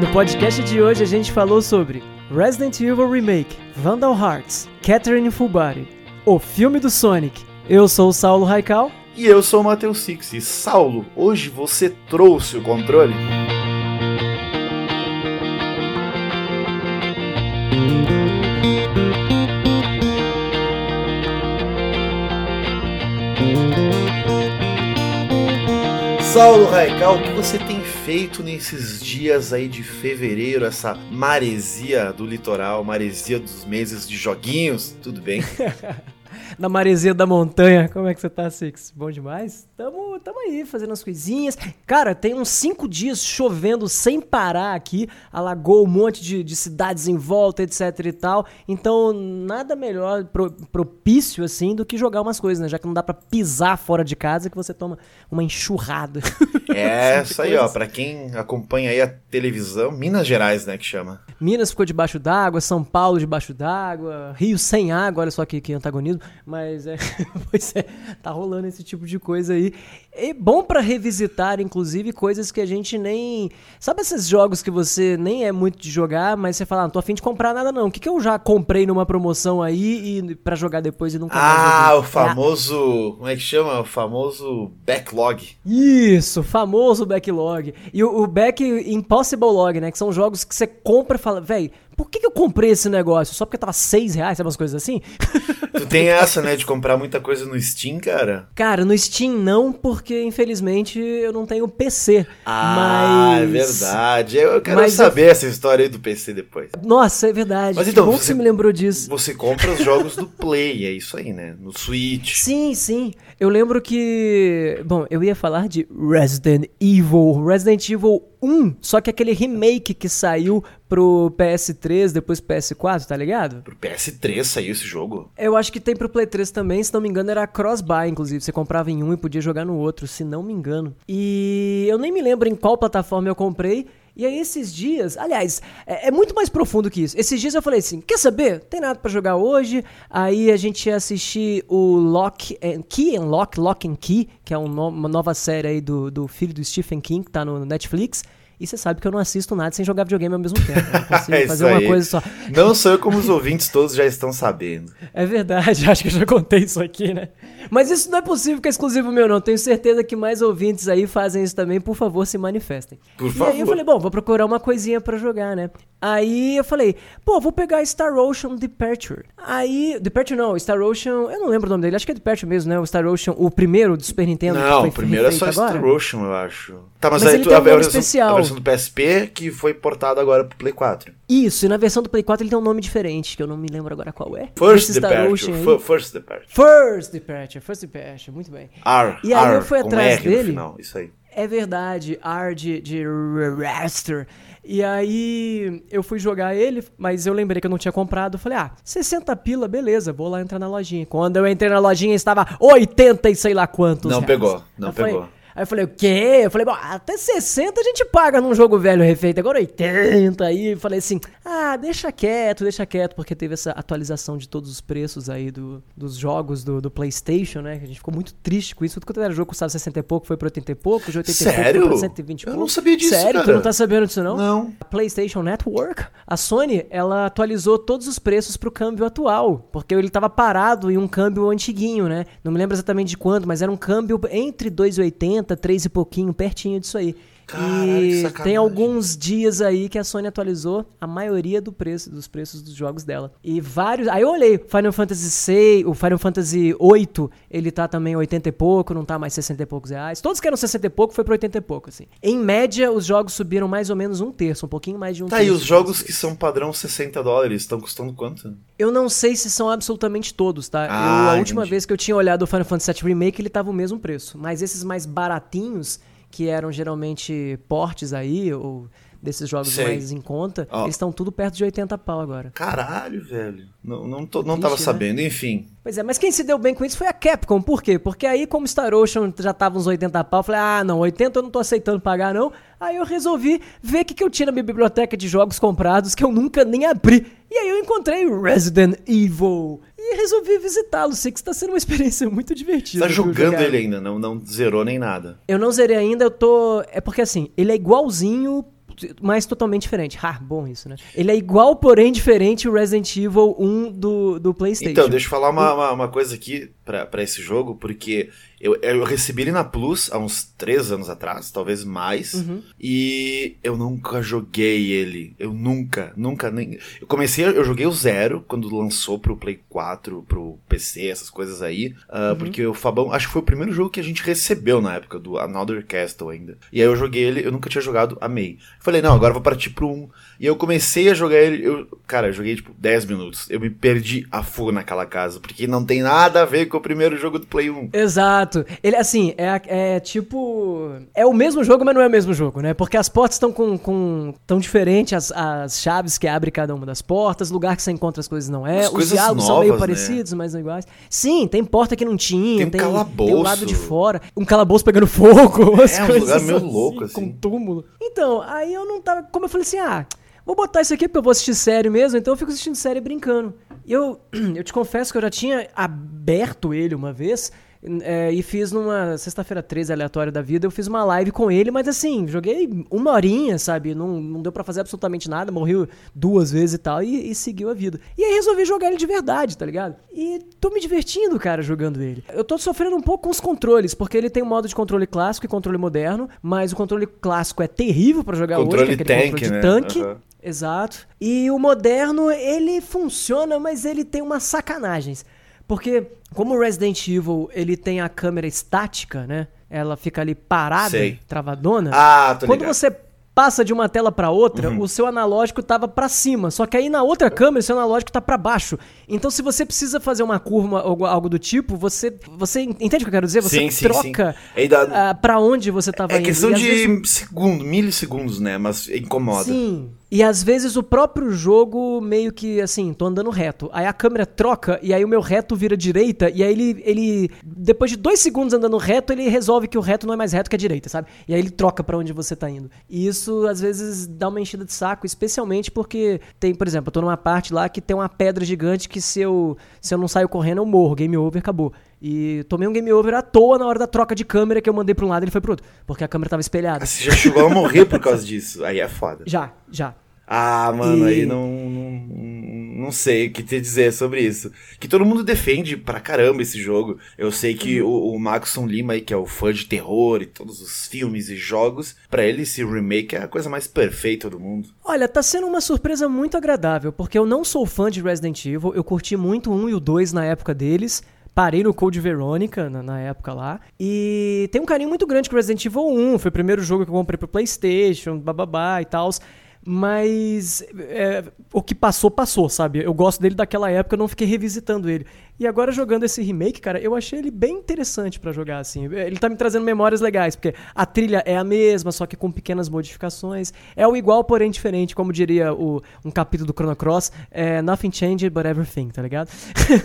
No podcast de hoje a gente falou sobre Resident Evil Remake, Vandal Hearts, Catherine Full Body, o filme do Sonic. Eu sou o Saulo Raikal. E eu sou o Matheus Six. E Saulo, hoje você trouxe o controle? Saulo Raical, o que você tem feito nesses dias aí de fevereiro, essa maresia do litoral, maresia dos meses de joguinhos? Tudo bem? na maresia da montanha. Como é que você tá, Six? Bom demais? Tamo, tamo aí, fazendo as coisinhas. Cara, tem uns cinco dias chovendo sem parar aqui. Alagou um monte de, de cidades em volta, etc e tal. Então, nada melhor pro, propício, assim, do que jogar umas coisas, né? Já que não dá pra pisar fora de casa, que você toma uma enxurrada. É, isso aí, ó. Pra quem acompanha aí a televisão, Minas Gerais, né, que chama. Minas ficou debaixo d'água, São Paulo debaixo d'água, Rio sem água, olha só que, que antagonismo. Mas é, pois é, tá rolando esse tipo de coisa aí. É bom para revisitar, inclusive, coisas que a gente nem. Sabe esses jogos que você nem é muito de jogar, mas você fala, ah, não tô afim de comprar nada, não. O que, que eu já comprei numa promoção aí e para jogar depois e nunca Ah, o famoso. É. Como é que chama? O famoso backlog. Isso, famoso backlog. E o, o back Impossible Log, né? Que são jogos que você compra e fala, velho por que, que, eu comprei esse negócio? Só porque tava 6 reais, sabe umas coisas assim? Tu tem essa, né, de comprar muita coisa no Steam, cara? Cara, no Steam não, porque infelizmente eu não tenho PC. Ah, é mas... é verdade. Eu quero mas saber eu... essa história aí do PC depois. Nossa, é verdade. Mas então, que bom você, que você me lembrou disso. Você compra os jogos do Play, é isso aí, né? No Switch. Sim, sim. Eu lembro que. Bom, eu ia falar de Resident Evil. Resident Evil 1, só que aquele remake que saiu pro PS3, depois PS4, tá ligado? Pro PS3 saiu esse jogo? Eu acho que tem pro Play 3 também, se não me engano era cross-buy, inclusive. Você comprava em um e podia jogar no outro, se não me engano. E eu nem me lembro em qual plataforma eu comprei. E aí esses dias, aliás, é, é, muito mais profundo que isso. Esses dias eu falei assim, quer saber? Tem nada para jogar hoje. Aí a gente ia assistir o Lock and Key and Lock, Lock and Key, que é um uma nova série aí do, do filho do Stephen King, que tá no Netflix. E você sabe que eu não assisto nada sem jogar videogame ao mesmo tempo. Eu não consigo é fazer uma coisa só. Não sou eu como os ouvintes todos já estão sabendo. É verdade, acho que eu já contei isso aqui, né? Mas isso não é possível que é exclusivo meu, não. Tenho certeza que mais ouvintes aí fazem isso também. Por favor, se manifestem. Por e favor. aí eu falei, bom, vou procurar uma coisinha para jogar, né? Aí eu falei, pô, vou pegar Star Ocean Departure. Aí, Departure não, Star Ocean, eu não lembro o nome dele, acho que é Departure mesmo, né? O Star Ocean, o primeiro do Super Nintendo. Não, o primeiro é só agora. Star Ocean, eu acho. Tá, mas, mas aí tu, a, versão, especial. a versão do PSP que foi portada agora pro Play 4. Isso, e na versão do Play 4 ele tem um nome diferente, que eu não me lembro agora qual é. First Departure. First Departure. First Departure, First Departure, muito bem. R, e aí R, eu fui atrás R dele. Final, isso aí. É verdade, R de, de Raster. E aí eu fui jogar ele, mas eu lembrei que eu não tinha comprado. Falei, ah, 60 pila, beleza, vou lá entrar na lojinha. Quando eu entrei na lojinha estava 80 e sei lá quantos. Não reais. pegou, não eu pegou. Falei, Aí eu falei, o quê? Eu falei, bom, até 60 a gente paga num jogo velho refeito, agora 80. Aí eu falei assim, ah, deixa quieto, deixa quieto, porque teve essa atualização de todos os preços aí do, dos jogos do, do PlayStation, né? A gente ficou muito triste com isso. Tudo quanto era jogo custava 60 e pouco, foi pra 80 e pouco, de 80 Sério? e pouco foi pra 120 e pouco. Eu não sabia disso, Sério? Cara. Tu não tá sabendo disso, não? Não. A PlayStation Network, a Sony, ela atualizou todos os preços pro câmbio atual, porque ele tava parado em um câmbio antiguinho, né? Não me lembro exatamente de quanto, mas era um câmbio entre 2,80, 3 e pouquinho, pertinho disso aí. Caralho, e tem alguns dias aí que a Sony atualizou a maioria do preço, dos preços dos jogos dela. E vários. Aí eu olhei, Final Fantasy VI, o Final Fantasy VIII, ele tá também 80 e pouco, não tá mais 60 e poucos reais. Todos que eram 60 e pouco foi pra 80 e pouco, assim. Em média, os jogos subiram mais ou menos um terço, um pouquinho mais de um tá, terço. Tá, e os jogos que são padrão 60 dólares estão custando quanto? Eu não sei se são absolutamente todos, tá? Ah, eu, a entendi. última vez que eu tinha olhado o Final Fantasy VII Remake, ele tava o mesmo preço. Mas esses mais baratinhos que eram geralmente portes aí, ou desses jogos Sei. mais em conta, oh. eles estão tudo perto de 80 pau agora. Caralho, velho. Não, não, tô, não Triste, tava né? sabendo, enfim. Pois é, mas quem se deu bem com isso foi a Capcom. Por quê? Porque aí, como Star Ocean já tava uns 80 pau, eu falei, ah, não, 80 eu não tô aceitando pagar, não. Aí eu resolvi ver o que, que eu tinha na minha biblioteca de jogos comprados que eu nunca nem abri. E aí eu encontrei Resident Evil. E resolvi visitá-lo. Sei que está sendo uma experiência muito divertida. Você tá jogando ele ainda, não, não zerou nem nada. Eu não zerei ainda, eu tô. É porque assim, ele é igualzinho mas totalmente diferente. Ah, bom isso, né? Ele é igual, porém diferente o Resident Evil 1 do, do PlayStation. Então, deixa eu falar uma, uma, uma coisa aqui para esse jogo, porque eu, eu recebi ele na Plus há uns três anos atrás, talvez mais. Uhum. E eu nunca joguei ele. Eu nunca, nunca. Nem... Eu comecei, eu joguei o Zero quando lançou pro Play 4, pro PC, essas coisas aí. Uh, uhum. Porque o Fabão, acho que foi o primeiro jogo que a gente recebeu na época do Another Castle ainda. E aí eu joguei ele, eu nunca tinha jogado, amei. Falei, não, agora vou partir pro 1. E eu comecei a jogar ele, eu, cara, eu joguei tipo 10 minutos. Eu me perdi a fuga naquela casa, porque não tem nada a ver com o primeiro jogo do Play 1. Exato. Ele, assim, é, é tipo. É o mesmo jogo, mas não é o mesmo jogo, né? Porque as portas estão com, com. tão diferentes, as, as chaves que abrem cada uma das portas, lugar que você encontra as coisas não é. As Os diálogos novas, são meio né? parecidos, mas não iguais. Sim, tem porta que não tinha, tem, um tem, tem o lado de fora, um calabouço pegando fogo, umas é, coisas. Um lugar meio assim, louco, assim. Com túmulo. Então, aí eu não tava. Como eu falei assim, ah. Vou botar isso aqui porque eu vou assistir série mesmo, então eu fico assistindo série brincando. Eu, eu te confesso que eu já tinha aberto ele uma vez, é, e fiz numa sexta-feira 13 aleatória da vida, eu fiz uma live com ele, mas assim, joguei uma horinha, sabe? Não, não deu para fazer absolutamente nada, morri duas vezes e tal, e, e, seguiu a vida. E aí resolvi jogar ele de verdade, tá ligado? E tô me divertindo, cara, jogando ele. Eu tô sofrendo um pouco com os controles, porque ele tem um modo de controle clássico e controle moderno, mas o controle clássico é terrível para jogar controle hoje, que é tank, controle de né? tanque. Uhum. Exato. E o moderno, ele funciona, mas ele tem umas sacanagens. Porque como o Resident Evil ele tem a câmera estática, né? Ela fica ali parada, Sei. travadona. Ah, tô Quando você passa de uma tela para outra, uhum. o seu analógico tava para cima, só que aí na outra câmera o seu analógico tá para baixo. Então se você precisa fazer uma curva ou algo do tipo, você você entende o que eu quero dizer? Você sim, troca sim, ah, para onde você tava é indo. É questão de vezes... segundo, milissegundos, né? Mas incomoda. Sim. E às vezes o próprio jogo meio que assim, tô andando reto. Aí a câmera troca e aí o meu reto vira direita. E aí ele, ele depois de dois segundos andando reto, ele resolve que o reto não é mais reto que a direita, sabe? E aí ele troca para onde você tá indo. E isso às vezes dá uma enchida de saco, especialmente porque tem, por exemplo, eu tô numa parte lá que tem uma pedra gigante que se eu, se eu não saio correndo eu morro, game over, acabou. E tomei um game over à toa na hora da troca de câmera que eu mandei pra um lado e ele foi pro outro. Porque a câmera tava espelhada. Você já chegou a morrer por causa disso. Aí é foda. Já, já. Ah, mano, e... aí não, não, não sei o que te dizer sobre isso. Que todo mundo defende pra caramba esse jogo. Eu sei que uhum. o, o Maxon Lima aí, que é o fã de terror e todos os filmes e jogos, para ele esse remake é a coisa mais perfeita do mundo. Olha, tá sendo uma surpresa muito agradável, porque eu não sou fã de Resident Evil, eu curti muito o 1 e o 2 na época deles. Parei no Code Veronica na, na, época lá. E tem um carinho muito grande com Resident Evil 1. Foi o primeiro jogo que eu comprei pro PlayStation, bababá e tal. Mas é, o que passou, passou, sabe? Eu gosto dele daquela época, eu não fiquei revisitando ele. E agora jogando esse remake, cara, eu achei ele bem interessante para jogar assim. Ele tá me trazendo memórias legais, porque a trilha é a mesma, só que com pequenas modificações. É o igual, porém diferente, como diria o, um capítulo do Chrono Cross, é nothing changed but everything, tá ligado?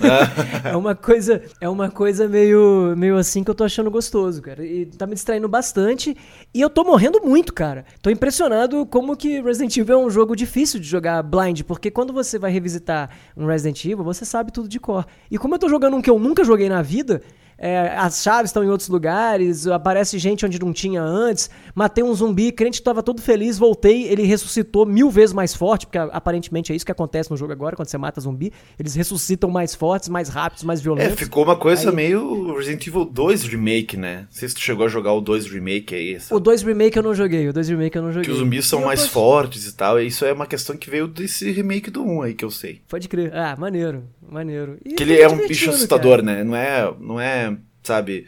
é uma coisa, é uma coisa meio meio assim que eu tô achando gostoso, cara. E tá me distraindo bastante e eu tô morrendo muito, cara. Tô impressionado como que Resident Evil é um jogo difícil de jogar blind, porque quando você vai revisitar um Resident Evil, você sabe tudo de cor. E como eu tô jogando um que eu nunca joguei na vida, é, as chaves estão em outros lugares, aparece gente onde não tinha antes. Matei um zumbi, crente estava todo feliz, voltei, ele ressuscitou mil vezes mais forte, porque aparentemente é isso que acontece no jogo agora, quando você mata zumbi. Eles ressuscitam mais fortes, mais rápidos, mais violentos. É, ficou uma coisa aí... meio Resident Evil 2 Remake, né? Não sei se tu chegou a jogar o 2 Remake aí. Sabe? O 2 Remake eu não joguei, o 2 Remake eu não joguei. Que os zumbis são mais tô... fortes e tal, e isso é uma questão que veio desse remake do 1 aí, que eu sei. Pode crer. Ah, maneiro, maneiro. E que ele é um bicho assustador, cara. né? Não é, não é sabe?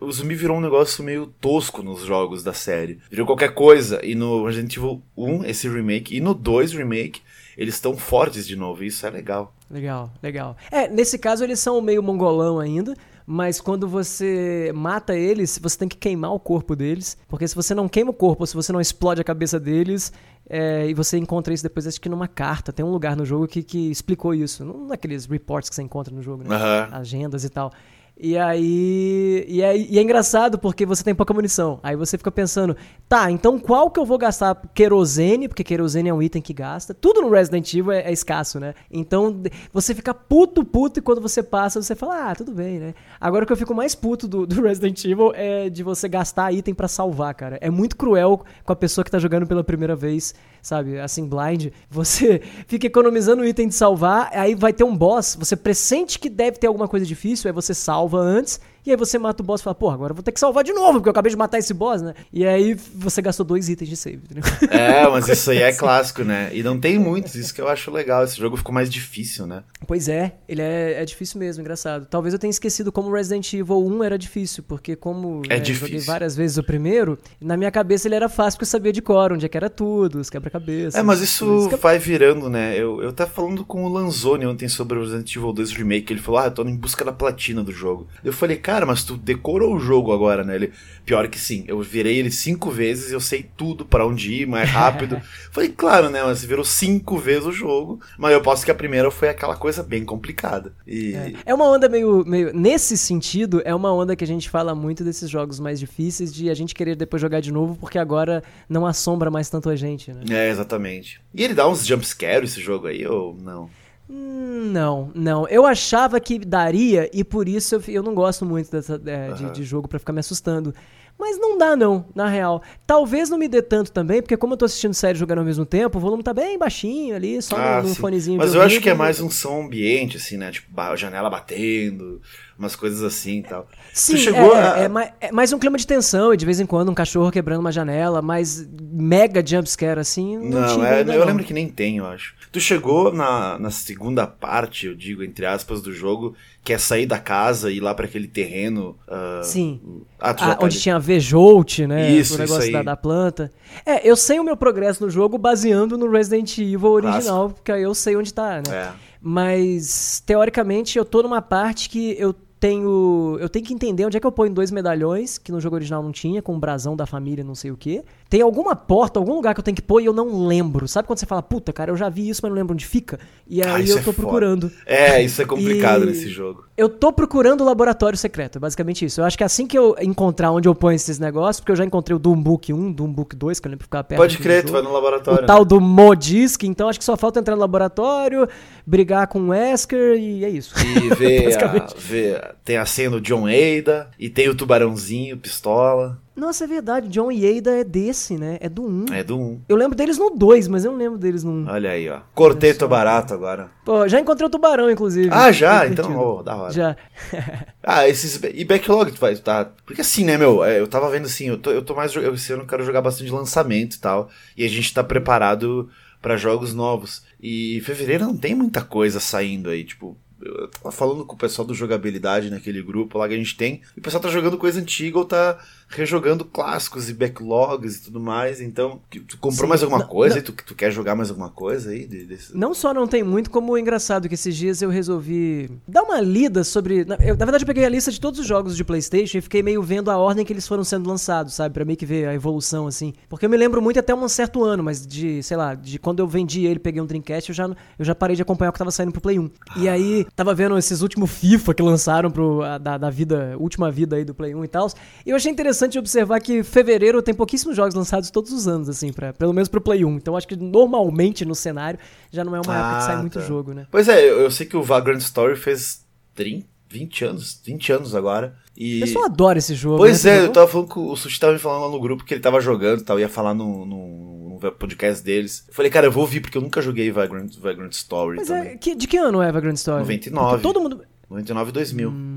O zumbi virou um negócio meio tosco nos jogos da série. Virou qualquer coisa. E no Resident Evil 1, esse remake, e no 2 remake, eles estão fortes de novo. E isso é legal. Legal, legal. É, nesse caso eles são meio mongolão ainda. Mas quando você mata eles, você tem que queimar o corpo deles. Porque se você não queima o corpo, se você não explode a cabeça deles, é, e você encontra isso depois, acho que numa carta. Tem um lugar no jogo que, que explicou isso. Não naqueles reports que você encontra no jogo, né? Uhum. Agendas e tal. E aí, e é, e é engraçado porque você tem pouca munição. Aí você fica pensando, tá, então qual que eu vou gastar querosene? Porque querosene é um item que gasta. Tudo no Resident Evil é, é escasso, né? Então você fica puto, puto, e quando você passa, você fala, ah, tudo bem, né? Agora o que eu fico mais puto do, do Resident Evil é de você gastar item para salvar, cara. É muito cruel com a pessoa que tá jogando pela primeira vez, sabe? Assim, blind. Você fica economizando item de salvar, aí vai ter um boss, você pressente que deve ter alguma coisa difícil, aí você salva antes e aí você mata o boss e fala, pô, agora eu vou ter que salvar de novo, porque eu acabei de matar esse boss, né? E aí você gastou dois itens de save, entendeu? É, mas isso aí é clássico, né? E não tem muitos, isso que eu acho legal. Esse jogo ficou mais difícil, né? Pois é, ele é, é difícil mesmo, engraçado. Talvez eu tenha esquecido como Resident Evil 1 era difícil, porque como é né, joguei várias vezes o primeiro, na minha cabeça ele era fácil porque eu sabia de cor onde é que era tudo, os quebra-cabeças. É, mas isso que... vai virando, né? Eu, eu tava falando com o Lanzoni ontem sobre o Resident Evil 2 Remake, ele falou, ah, eu tô em busca da platina do jogo. Eu falei, cara, mas tu decorou o jogo agora, né? Ele, pior que sim, eu virei ele cinco vezes e eu sei tudo para onde ir mais rápido. Falei, claro, né? Mas você virou cinco vezes o jogo, mas eu posso que a primeira foi aquela coisa bem complicada. E... É. é uma onda meio, meio. Nesse sentido, é uma onda que a gente fala muito desses jogos mais difíceis de a gente querer depois jogar de novo, porque agora não assombra mais tanto a gente, né? É, exatamente. E ele dá uns jumpscares esse jogo aí, ou não? Não, não. Eu achava que daria e por isso eu, eu não gosto muito dessa, é, uhum. de, de, jogo para ficar me assustando. Mas não dá, não, na real. Talvez não me dê tanto também, porque como eu tô assistindo série jogando ao mesmo tempo, o volume tá bem baixinho ali, só ah, no, no fonezinho. Mas eu acho que é mais um som ambiente, assim, né? Tipo, janela batendo, umas coisas assim e tal. Sim, chegou é, a... é, mais, é, mais um clima de tensão, e de vez em quando um cachorro quebrando uma janela, mas mega jumpscare, assim, não, não tinha é, Eu não. lembro que nem tem, eu acho. Tu chegou na, na segunda parte, eu digo, entre aspas, do jogo, que é sair da casa e ir lá para aquele terreno. Uh... Sim. Ah, ah, tá onde ali. tinha Vejolt, né? Isso, o negócio isso da, da, planta. É, eu sei o meu progresso no jogo baseando no Resident Evil original, Clássico. porque aí eu sei onde tá, né? É. Mas, teoricamente, eu tô numa parte que eu tenho. Eu tenho que entender onde é que eu ponho dois medalhões, que no jogo original não tinha, com o brasão da família, não sei o quê. Tem alguma porta, algum lugar que eu tenho que pôr e eu não lembro. Sabe quando você fala, puta, cara, eu já vi isso, mas não lembro onde fica? E ah, aí ah, eu tô é procurando. Foda. É, isso é complicado e... nesse jogo. Eu tô procurando o laboratório secreto, é basicamente isso. Eu acho que assim que eu encontrar onde eu ponho esses negócios, porque eu já encontrei o Doombook 1, Doombook 2, que eu lembro ficar perto. Pode crer, tu vai no laboratório. O né? tal do Modisk, então acho que só falta entrar no laboratório, brigar com o Wesker e é isso. E ver, a, ver tem a cena do John Ada, e tem o tubarãozinho, pistola. Nossa, é verdade. John Yeida é desse, né? É do 1. É do 1. Eu lembro deles no 2, mas eu não lembro deles no 1. Olha aí, ó. Cortei teu barato agora. Pô, já encontrei o tubarão, inclusive. Ah, já? Então, oh, da hora. Já. ah, esses. E backlog tu vai, tá? Porque assim, né, meu? É, eu tava vendo assim, eu tô, eu tô mais. Eu, esse ano quero jogar bastante lançamento e tal. E a gente tá preparado para jogos novos. E fevereiro não tem muita coisa saindo aí, tipo eu tava falando com o pessoal do jogabilidade naquele grupo lá que a gente tem, e o pessoal tá jogando coisa antiga ou tá rejogando clássicos e backlogs e tudo mais. Então, tu comprou Sim. mais alguma não, coisa não. e tu, tu quer jogar mais alguma coisa aí? Desse... Não só não tem muito, como engraçado que esses dias eu resolvi dar uma lida sobre. Na, eu, na verdade, eu peguei a lista de todos os jogos de PlayStation e fiquei meio vendo a ordem que eles foram sendo lançados, sabe? Pra meio que ver a evolução, assim. Porque eu me lembro muito até um certo ano, mas de, sei lá, de quando eu vendi ele, peguei um Dreamcast, eu já, eu já parei de acompanhar o que tava saindo pro Play 1. Ah. E aí, tava vendo esses últimos FIFA que lançaram pro, a, da, da vida, última vida aí do Play 1 e tal. E eu achei interessante observar que fevereiro tem pouquíssimos jogos lançados todos os anos, assim, pra, pelo menos pro Play 1. Então acho que normalmente no cenário já não é uma ah, época que sai muito tá. jogo, né? Pois é, eu, eu sei que o Vagrant Story fez 30, 20 anos, 20 anos agora. E... O pessoal adora esse jogo. Pois né? é, eu tava falando com o Sushi tava me falando lá no grupo que ele tava jogando e tal, ia falar no, no, no, podcast deles. Eu falei, cara, eu vou ouvir porque eu nunca joguei Vagrant, Vagrant Story. Mas também. é, que, de que ano é Vagrant Story? 99. Porque todo mundo. 99 e 2000. Hum,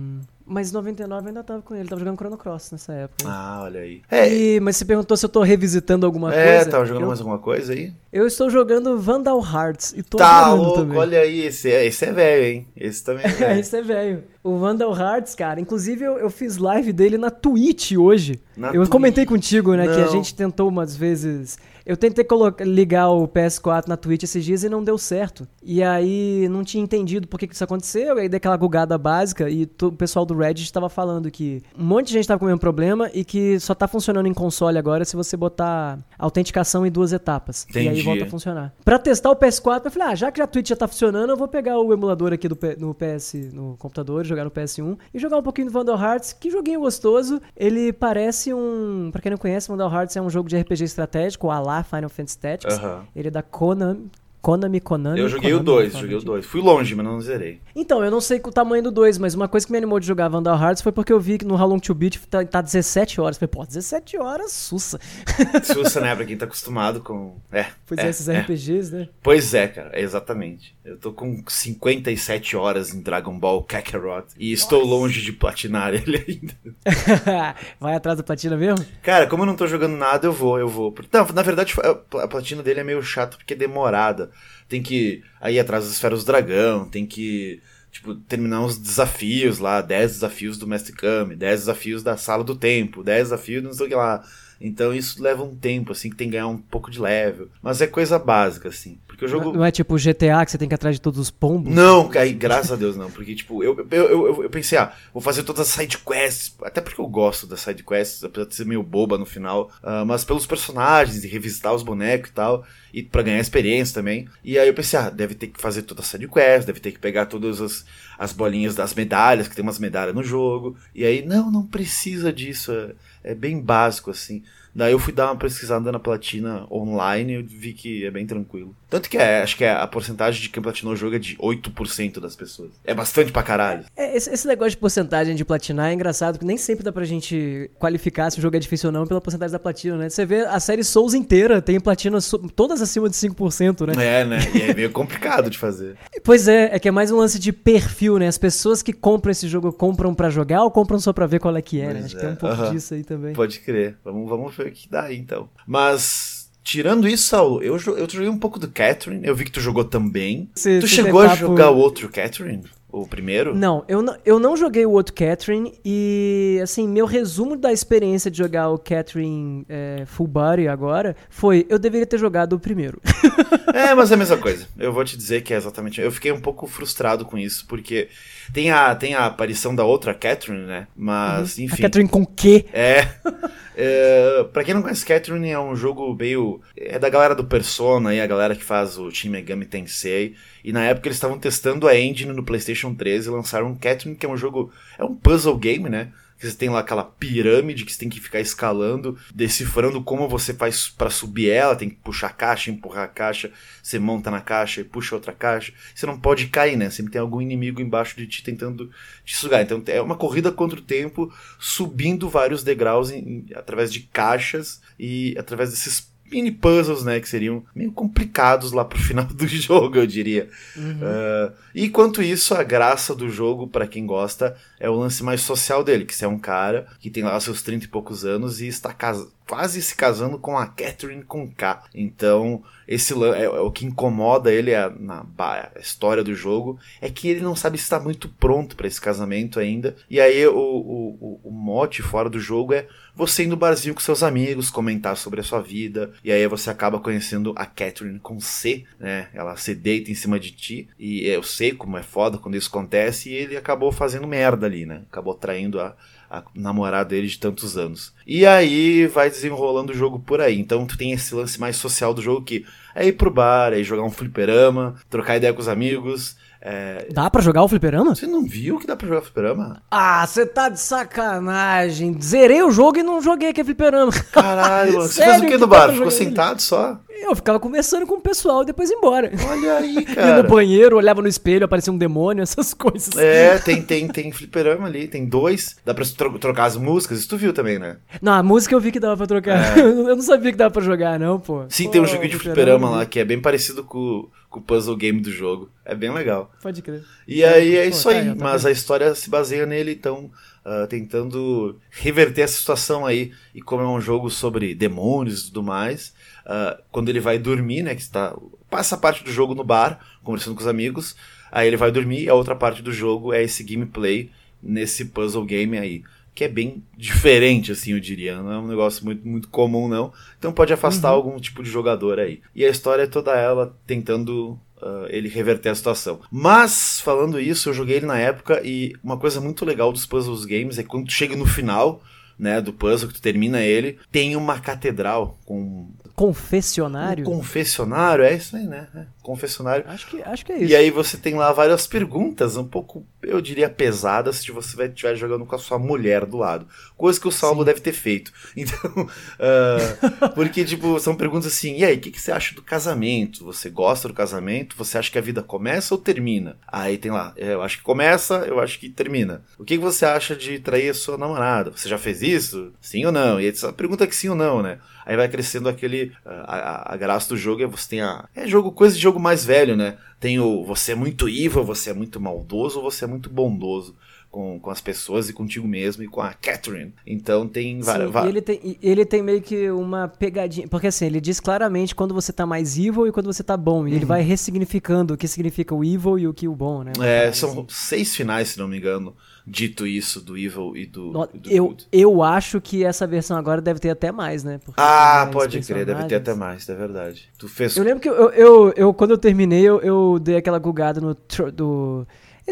mas 99 eu ainda tava com ele, tava jogando Chrono Cross nessa época. Ah, olha aí. É, e, mas você perguntou se eu tô revisitando alguma é, coisa. É, tava jogando eu, mais alguma coisa aí? Eu estou jogando Vandal Hearts e tô tá louco, também. olha aí, esse é, esse é velho, hein? Esse também é velho. esse é velho. O Vandal Hearts, cara, inclusive eu, eu fiz live dele na Twitch hoje. Na eu Twitch? comentei contigo, né, Não. que a gente tentou umas vezes Eu tentei ligar o PS4 na Twitch esses dias e não deu certo. E aí não tinha entendido por que, que isso aconteceu. Aí dei aquela gugada básica e o pessoal do Reddit estava falando que um monte de gente estava com o mesmo problema e que só tá funcionando em console agora se você botar autenticação em duas etapas. Entendi. E aí volta a funcionar. Pra testar o PS4, eu falei, ah, já que a Twitch já tá funcionando, eu vou pegar o emulador aqui do, no PS, no computador, jogar no PS1 e jogar um pouquinho do Vandal Hearts. Que joguinho gostoso. Ele parece um. Pra quem não conhece, Vandal Hearts é um jogo de RPG estratégico, a lá Final Fantasy Tactics. Uhum. Ele é da Konami. Konami, Konami. Eu joguei Konami, o 2, joguei o 2. Fui longe, mas não zerei. Então, eu não sei o tamanho do 2, mas uma coisa que me animou de jogar Vandal Hearts foi porque eu vi que no How Long to Beat tá, tá 17 horas. Falei, pô, 17 horas, sussa. Sussa, né? Pra quem tá acostumado com. É. Pois é, é esses é. RPGs, né? Pois é, cara, exatamente. Eu tô com 57 horas em Dragon Ball Kakarot e Nossa. estou longe de platinar ele ainda. Vai atrás da platina mesmo? Cara, como eu não tô jogando nada, eu vou, eu vou. Não, na verdade, a platina dele é meio chata porque é demorada tem que ir atrás das esferas do dragão, tem que tipo, terminar uns desafios lá, 10 desafios do Mestre Kami, 10 desafios da Sala do Tempo, 10 desafios não sei o que lá. Então isso leva um tempo, assim, que tem que ganhar um pouco de level. Mas é coisa básica, assim. Porque o jogo. Não é tipo GTA que você tem que ir atrás de todos os pombos? Não, aí, graças a Deus não. Porque, tipo, eu, eu, eu, eu, pensei, ah, vou fazer todas as side quests. Até porque eu gosto das side quests, apesar de ser meio boba no final. Uh, mas pelos personagens e revisitar os bonecos e tal. E pra ganhar experiência também. E aí eu pensei, ah, deve ter que fazer todas as side quests, deve ter que pegar todas as, as bolinhas das medalhas, que tem umas medalhas no jogo. E aí, não, não precisa disso. É, é bem básico, assim. Daí eu fui dar uma pesquisada na platina online e vi que é bem tranquilo. Tanto que é, acho que é a porcentagem de quem platinou o jogo é de 8% das pessoas. É bastante pra caralho. É, esse, esse, negócio de porcentagem de platinar é engraçado, que nem sempre dá pra gente qualificar se o jogo é difícil ou não pela porcentagem da platina, né? Você vê a série Souls inteira tem platina todas acima de 5%, né? É, né? E é meio complicado de fazer. Pois é, é que é mais um lance de perfil, né? As pessoas que compram esse jogo compram para jogar ou compram só pra ver qual é que é, né? Acho é. que tem um pouco disso aí também. Pode crer. Vamos, vamos ver o que dá aí, então. Mas Tirando isso, Saulo, eu, eu joguei um pouco do Catherine, eu vi que tu jogou também. tu chegou a jogar o outro Catherine? O primeiro? Não eu, não, eu não joguei o outro Catherine e, assim, meu resumo da experiência de jogar o Catherine é, Full Body agora foi, eu deveria ter jogado o primeiro. é, mas é a mesma coisa. Eu vou te dizer que é exatamente... Eu fiquei um pouco frustrado com isso, porque tem a, tem a aparição da outra Catherine, né? Mas, uhum. enfim... A Catherine com Q? É... É, pra quem não conhece, Catherine é um jogo meio. É da galera do Persona e a galera que faz o Shin Megami Tensei. E na época eles estavam testando a engine no PlayStation 3 e lançaram Catherine, que é um jogo. É um puzzle game, né? Que você tem lá aquela pirâmide que você tem que ficar escalando, decifrando como você faz para subir ela, tem que puxar a caixa, empurrar a caixa, você monta na caixa e puxa outra caixa. Você não pode cair, né? Sempre tem algum inimigo embaixo de ti tentando te sugar. Então é uma corrida contra o tempo, subindo vários degraus em, através de caixas e através desses mini puzzles, né, que seriam meio complicados lá pro final do jogo, eu diria. Uhum. Uh, e enquanto isso, a graça do jogo, para quem gosta, é o lance mais social dele, que você é um cara que tem lá seus 30 e poucos anos e está casado quase se casando com a Catherine com K. Então, esse é, é o que incomoda ele a, na a história do jogo é que ele não sabe se está muito pronto para esse casamento ainda. E aí o, o, o, mote fora do jogo é você ir no barzinho com seus amigos, comentar sobre a sua vida. E aí você acaba conhecendo a Catherine com C, né? Ela se deita em cima de ti. E eu sei como é foda quando isso acontece. E ele acabou fazendo merda ali, né? Acabou traindo a a namorada dele de tantos anos. E aí vai desenrolando o jogo por aí. Então tu tem esse lance mais social do jogo que é ir pro bar, é ir jogar um fliperama, trocar ideia com os amigos. É... Dá pra jogar o fliperama? Você não viu que dá pra jogar fliperama? Ah, você tá de sacanagem. Zerei o jogo e não joguei aquele fliperama. Caralho, mano. Você fez o que no bar? Ficou sentado só? Eu ficava conversando com o pessoal e depois ia embora. Olha aí, cara. Ia no banheiro, olhava no espelho, aparecia um demônio, essas coisas. É, tem, tem, tem fliperama ali, tem dois. Dá pra tro trocar as músicas, isso tu viu também, né? Não, a música eu vi que dava pra trocar. É. Eu não sabia que dava pra jogar, não, pô. Sim, pô, tem um joguinho de fliperama lá que é bem parecido com, com o puzzle game do jogo. É bem legal. Pode crer. E aí é isso pô, tá aí, tá mas a história se baseia nele, então uh, tentando reverter essa situação aí. E como é um jogo sobre demônios e tudo mais, uh, quando ele vai dormir, né, que está passa a parte do jogo no bar, conversando com os amigos, aí ele vai dormir e a outra parte do jogo é esse gameplay nesse puzzle game aí que é bem diferente, assim, eu diria. Não é um negócio muito, muito comum, não. Então pode afastar uhum. algum tipo de jogador aí. E a história é toda ela tentando Uh, ele reverter a situação. Mas, falando isso, eu joguei ele na época e uma coisa muito legal dos puzzles games é que quando tu chega no final, né, do puzzle, que tu termina ele, tem uma catedral com confessionário? Um confessionário, é isso aí, né? É, confessionário. Acho que, acho que é isso. E aí você tem lá várias perguntas, um pouco, eu diria, pesadas, se você estiver jogando com a sua mulher do lado. Coisa que o Saulo Sim. deve ter feito. Então, uh, porque, tipo, são perguntas assim, e aí, o que, que você acha do casamento? Você gosta do casamento? Você acha que a vida começa ou termina? Aí tem lá, é, eu acho que começa, eu acho que termina. O que, que você acha de trair a sua namorada? Você já fez isso? Sim ou não? E aí, pergunta que sim ou não, né? Aí vai crescendo aquele. A, a, a, graça do jogo é você tem a. É jogo, coisa de jogo mais velho, né? Tem o você é muito evil, você é muito maldoso, você é muito bondoso. Com, com as pessoas e contigo mesmo e com a Catherine. Então tem várias. Sim, ele, tem, ele tem meio que uma pegadinha. Porque assim, ele diz claramente quando você tá mais evil e quando você tá bom. E uhum. ele vai ressignificando o que significa o evil e o que o bom, né? É, são assim. seis finais, se não me engano dito isso do Evil e do, no, do eu, Good. Eu acho que essa versão agora deve ter até mais, né? Porque ah, pode crer, deve ter até mais, é verdade. Tu fez... Eu lembro que eu, eu, eu quando eu terminei, eu, eu dei aquela gugada no do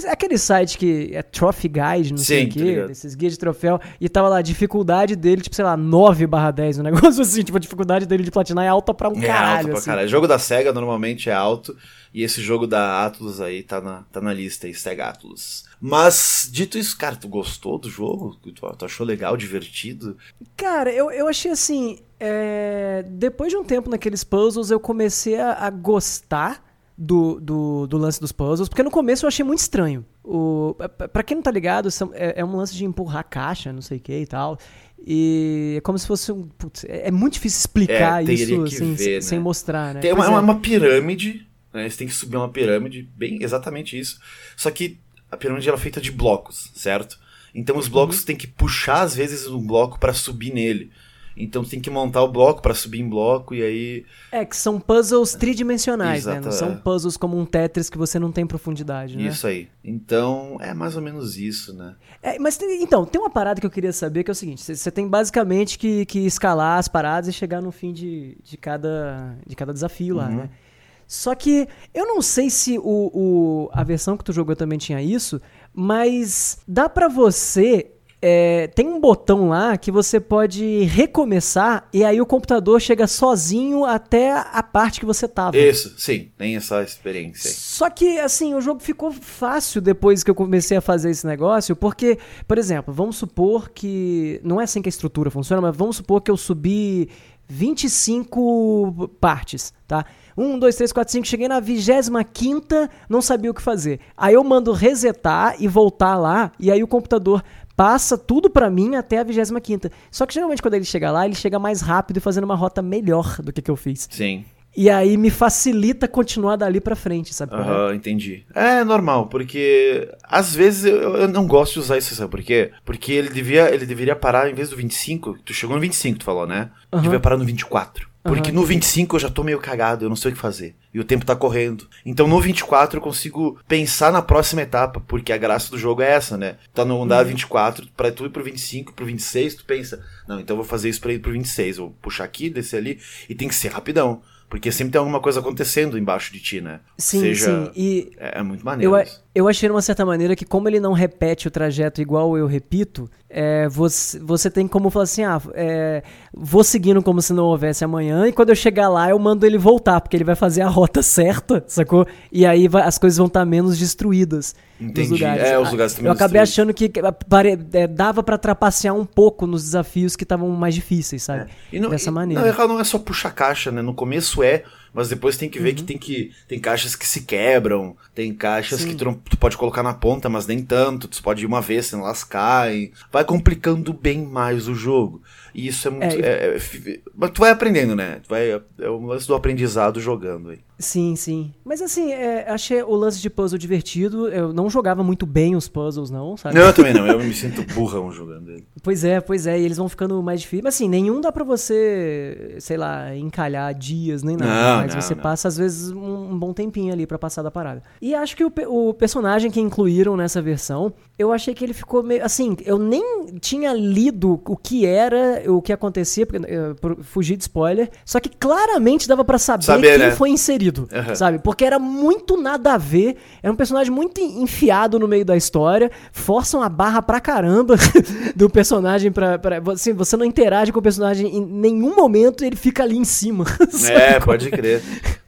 Aquele site que é Trophy Guide, não Sim, sei o quê, tá esses guias de troféu, e tava lá, dificuldade dele, tipo, sei lá, 9 barra 10, um negócio assim, tipo, a dificuldade dele de platinar é alta pra um é caralho. Alto pra assim. caralho. O jogo da SEGA normalmente é alto, e esse jogo da Atlus aí tá na, tá na lista aí, SEGA Atlus. Mas, dito isso, cara, tu gostou do jogo? Tu, tu achou legal, divertido? Cara, eu, eu achei assim. É... Depois de um tempo naqueles puzzles, eu comecei a, a gostar do, do, do, lance dos puzzles, porque no começo eu achei muito estranho. O, pra quem não tá ligado, é, é um lance de empurrar a caixa, não sei o que e tal. E é como se fosse um. Putz, é, é muito difícil explicar é, isso assim, ver, sem, né? sem, mostrar, né? Tem uma, é. uma, pirâmide, né? Você tem que subir uma pirâmide, bem exatamente isso. Só que a pirâmide era feita de blocos, certo? Então os blocos uhum. tem que puxar às vezes um bloco para subir nele. Então você tem que montar o bloco para subir em bloco e aí. É, que são puzzles tridimensionais, Exato, né? Não são é. puzzles como um Tetris que você não tem profundidade, né? Isso aí. Então é mais ou menos isso, né? É, mas então, tem uma parada que eu queria saber que é o seguinte: você tem basicamente que, que escalar as paradas e chegar no fim de, de, cada, de cada desafio lá, uhum. né? Só que eu não sei se o, o, a versão que tu jogou também tinha isso, mas dá para você é, tem um botão lá que você pode recomeçar e aí o computador chega sozinho até a parte que você tava. Isso, sim, tem essa experiência. Só que, assim, o jogo ficou fácil depois que eu comecei a fazer esse negócio, porque, por exemplo, vamos supor que. Não é assim que a estrutura funciona, mas vamos supor que eu subi 25 partes, tá? 1, 2, 3, 4, 5, cheguei na 25, não sabia o que fazer. Aí eu mando resetar e voltar lá, e aí o computador passa tudo para mim até a 25 Só que geralmente quando ele chega lá, ele chega mais rápido e fazendo uma rota melhor do que, que eu fiz. Sim. E aí me facilita continuar dali pra frente, sabe? Aham, uhum, entendi. É normal, porque às vezes eu, eu, não gosto de usar isso, sabe por quê? Porque ele devia, ele deveria parar, em vez do 25, tu chegou no 25, tu falou, né? Uhum. Devia parar no 24. Porque uhum, no 25 eu já tô meio cagado, eu não sei o que fazer. E o tempo tá correndo. Então no 24 eu consigo pensar na próxima etapa, porque a graça do jogo é essa, né? Tá no andar uhum. 24, pra tu ir pro 25, pro 26, tu pensa, não, então eu vou fazer isso pra ir pro 26. Vou puxar aqui, descer ali, e tem que ser rapidão. Porque sempre tem alguma coisa acontecendo embaixo de ti, né? Sim, Seja, sim. E é, é muito maneiro. Eu, eu achei, de uma certa maneira, que como ele não repete o trajeto igual eu repito, é, você, você tem como falar assim, ah, é, vou seguindo como se não houvesse amanhã, e quando eu chegar lá eu mando ele voltar, porque ele vai fazer a rota certa, sacou? E aí vai, as coisas vão estar menos destruídas. Entendi. lugares. É, os lugares também Eu acabei achando que é, dava para trapacear um pouco nos desafios que estavam mais difíceis, sabe? É. Não, Dessa e, maneira. Não, não é só puxar caixa, né? No começo é, mas depois tem que ver uhum. que tem que tem caixas que se quebram, tem caixas Sim. que tu, não, tu, pode colocar na ponta, mas nem tanto, tu pode ir uma vez, senão elas caem. Vai complicando bem mais o jogo. E isso é muito. É, é, é, mas tu vai aprendendo, né? Tu vai, é o lance do aprendizado jogando aí. Sim, sim. Mas assim, é, achei o lance de puzzle divertido. Eu não jogava muito bem os puzzles, não, sabe? Não, eu também não. Eu me sinto burrão jogando ele. Pois é, pois é. E eles vão ficando mais difíceis. Mas assim, nenhum dá pra você, sei lá, encalhar dias nem nada. Não, mas não, você não. passa, às vezes, um um bom tempinho ali para passar da parada. E acho que o, o, personagem que incluíram nessa versão, eu achei que ele ficou meio. Assim, eu nem tinha lido o que era, o que acontecia, porque, uh, por fugir de spoiler, só que claramente dava para saber, saber, quem né? foi inserido, uhum. sabe? Porque era muito nada a ver, era um personagem muito enfiado no meio da história, forçam a barra pra caramba do personagem pra. pra assim, você não interage com o personagem em nenhum momento, ele fica ali em cima. É, pode crer.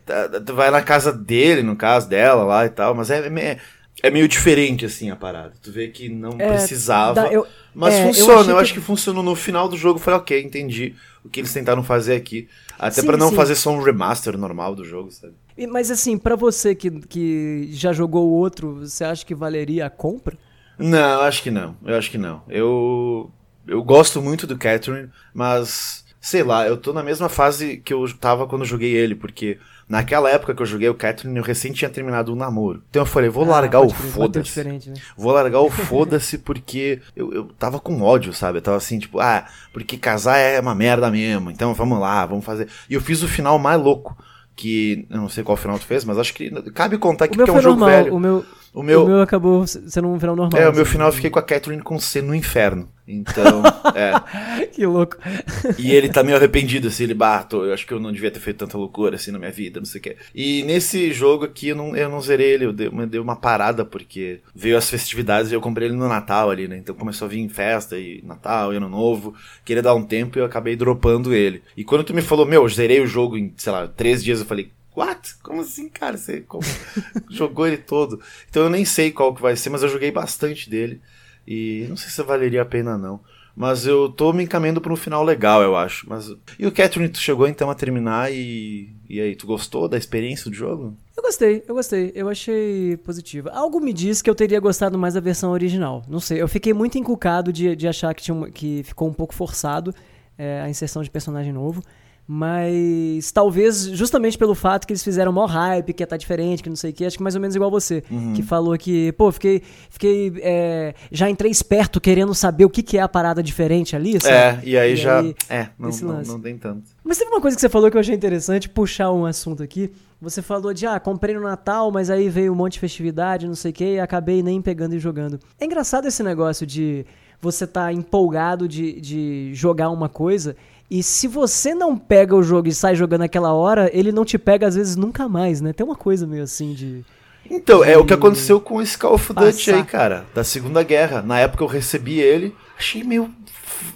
Tá, tu vai na casa dele, no caso dela lá e tal, mas é, é, é meio diferente assim a parada. Tu vê que não é, precisava. Dá, eu, mas é, funciona, eu, eu acho que... que... funcionou no final do jogo. Eu falei, ok, entendi o que eles tentaram fazer aqui. Até para não sim. fazer só um remaster normal do jogo, sabe? Mas assim, para você que, que já jogou o outro, você acha que valeria a compra? Não, acho que não. Eu acho que não. Eu eu gosto muito do Catherine, mas sei lá, eu tô na mesma fase que eu tava quando eu joguei ele, porque naquela época que eu joguei o Catherine, eu recém tinha terminado o um namoro. Então eu falei, vou ah, largar o foda-se. Né? Vou largar o foda-se porque eu, eu tava com ódio, sabe? Eu tava assim, tipo, ah, porque casar é uma merda mesmo, então vamos lá, vamos fazer. E eu fiz o final mais louco que eu não sei qual final tu fez, mas acho que cabe contar que, porque é um jogo normal. velho. O meu, o meu, o meu acabou sendo um final normal. É, o meu assim. final eu fiquei com a Catherine com C no inferno. Então, é. que louco. E ele tá meio arrependido, assim, ele bato. Eu acho que eu não devia ter feito tanta loucura assim na minha vida, não sei o que. E nesse jogo aqui eu não, eu não zerei ele, eu dei, eu dei uma parada, porque veio as festividades e eu comprei ele no Natal ali, né? Então começou a vir festa e Natal e Ano Novo. Queria dar um tempo e eu acabei dropando ele. E quando tu me falou, meu, eu zerei o jogo em, sei lá, três dias, eu falei, What? Como assim, cara? Você jogou ele todo. Então eu nem sei qual que vai ser, mas eu joguei bastante dele. E não sei se valeria a pena, não. Mas eu tô me encaminhando para um final legal, eu acho. Mas E o Catherine, tu chegou então a terminar e. E aí, tu gostou da experiência do jogo? Eu gostei, eu gostei. Eu achei positivo. Algo me diz que eu teria gostado mais da versão original. Não sei, eu fiquei muito encucado de, de achar que, tinha uma, que ficou um pouco forçado é, a inserção de personagem novo. Mas talvez justamente pelo fato que eles fizeram maior hype, que ia estar tá diferente, que não sei o que, acho que mais ou menos igual você, uhum. que falou que, pô, fiquei, fiquei é, já entrei esperto querendo saber o que, que é a parada diferente ali, sabe? É, e aí e já, aí, é, não, não, não tem tanto. Mas teve uma coisa que você falou que eu achei interessante, puxar um assunto aqui, você falou de, ah, comprei no Natal, mas aí veio um monte de festividade, não sei o que, e acabei nem pegando e jogando. É engraçado esse negócio de você tá empolgado de, de jogar uma coisa e se você não pega o jogo e sai jogando aquela hora, ele não te pega às vezes nunca mais, né? Tem uma coisa meio assim de. Então, de... é o que aconteceu com esse Call of Duty aí, cara, da Segunda Guerra. Na época eu recebi ele, achei meio.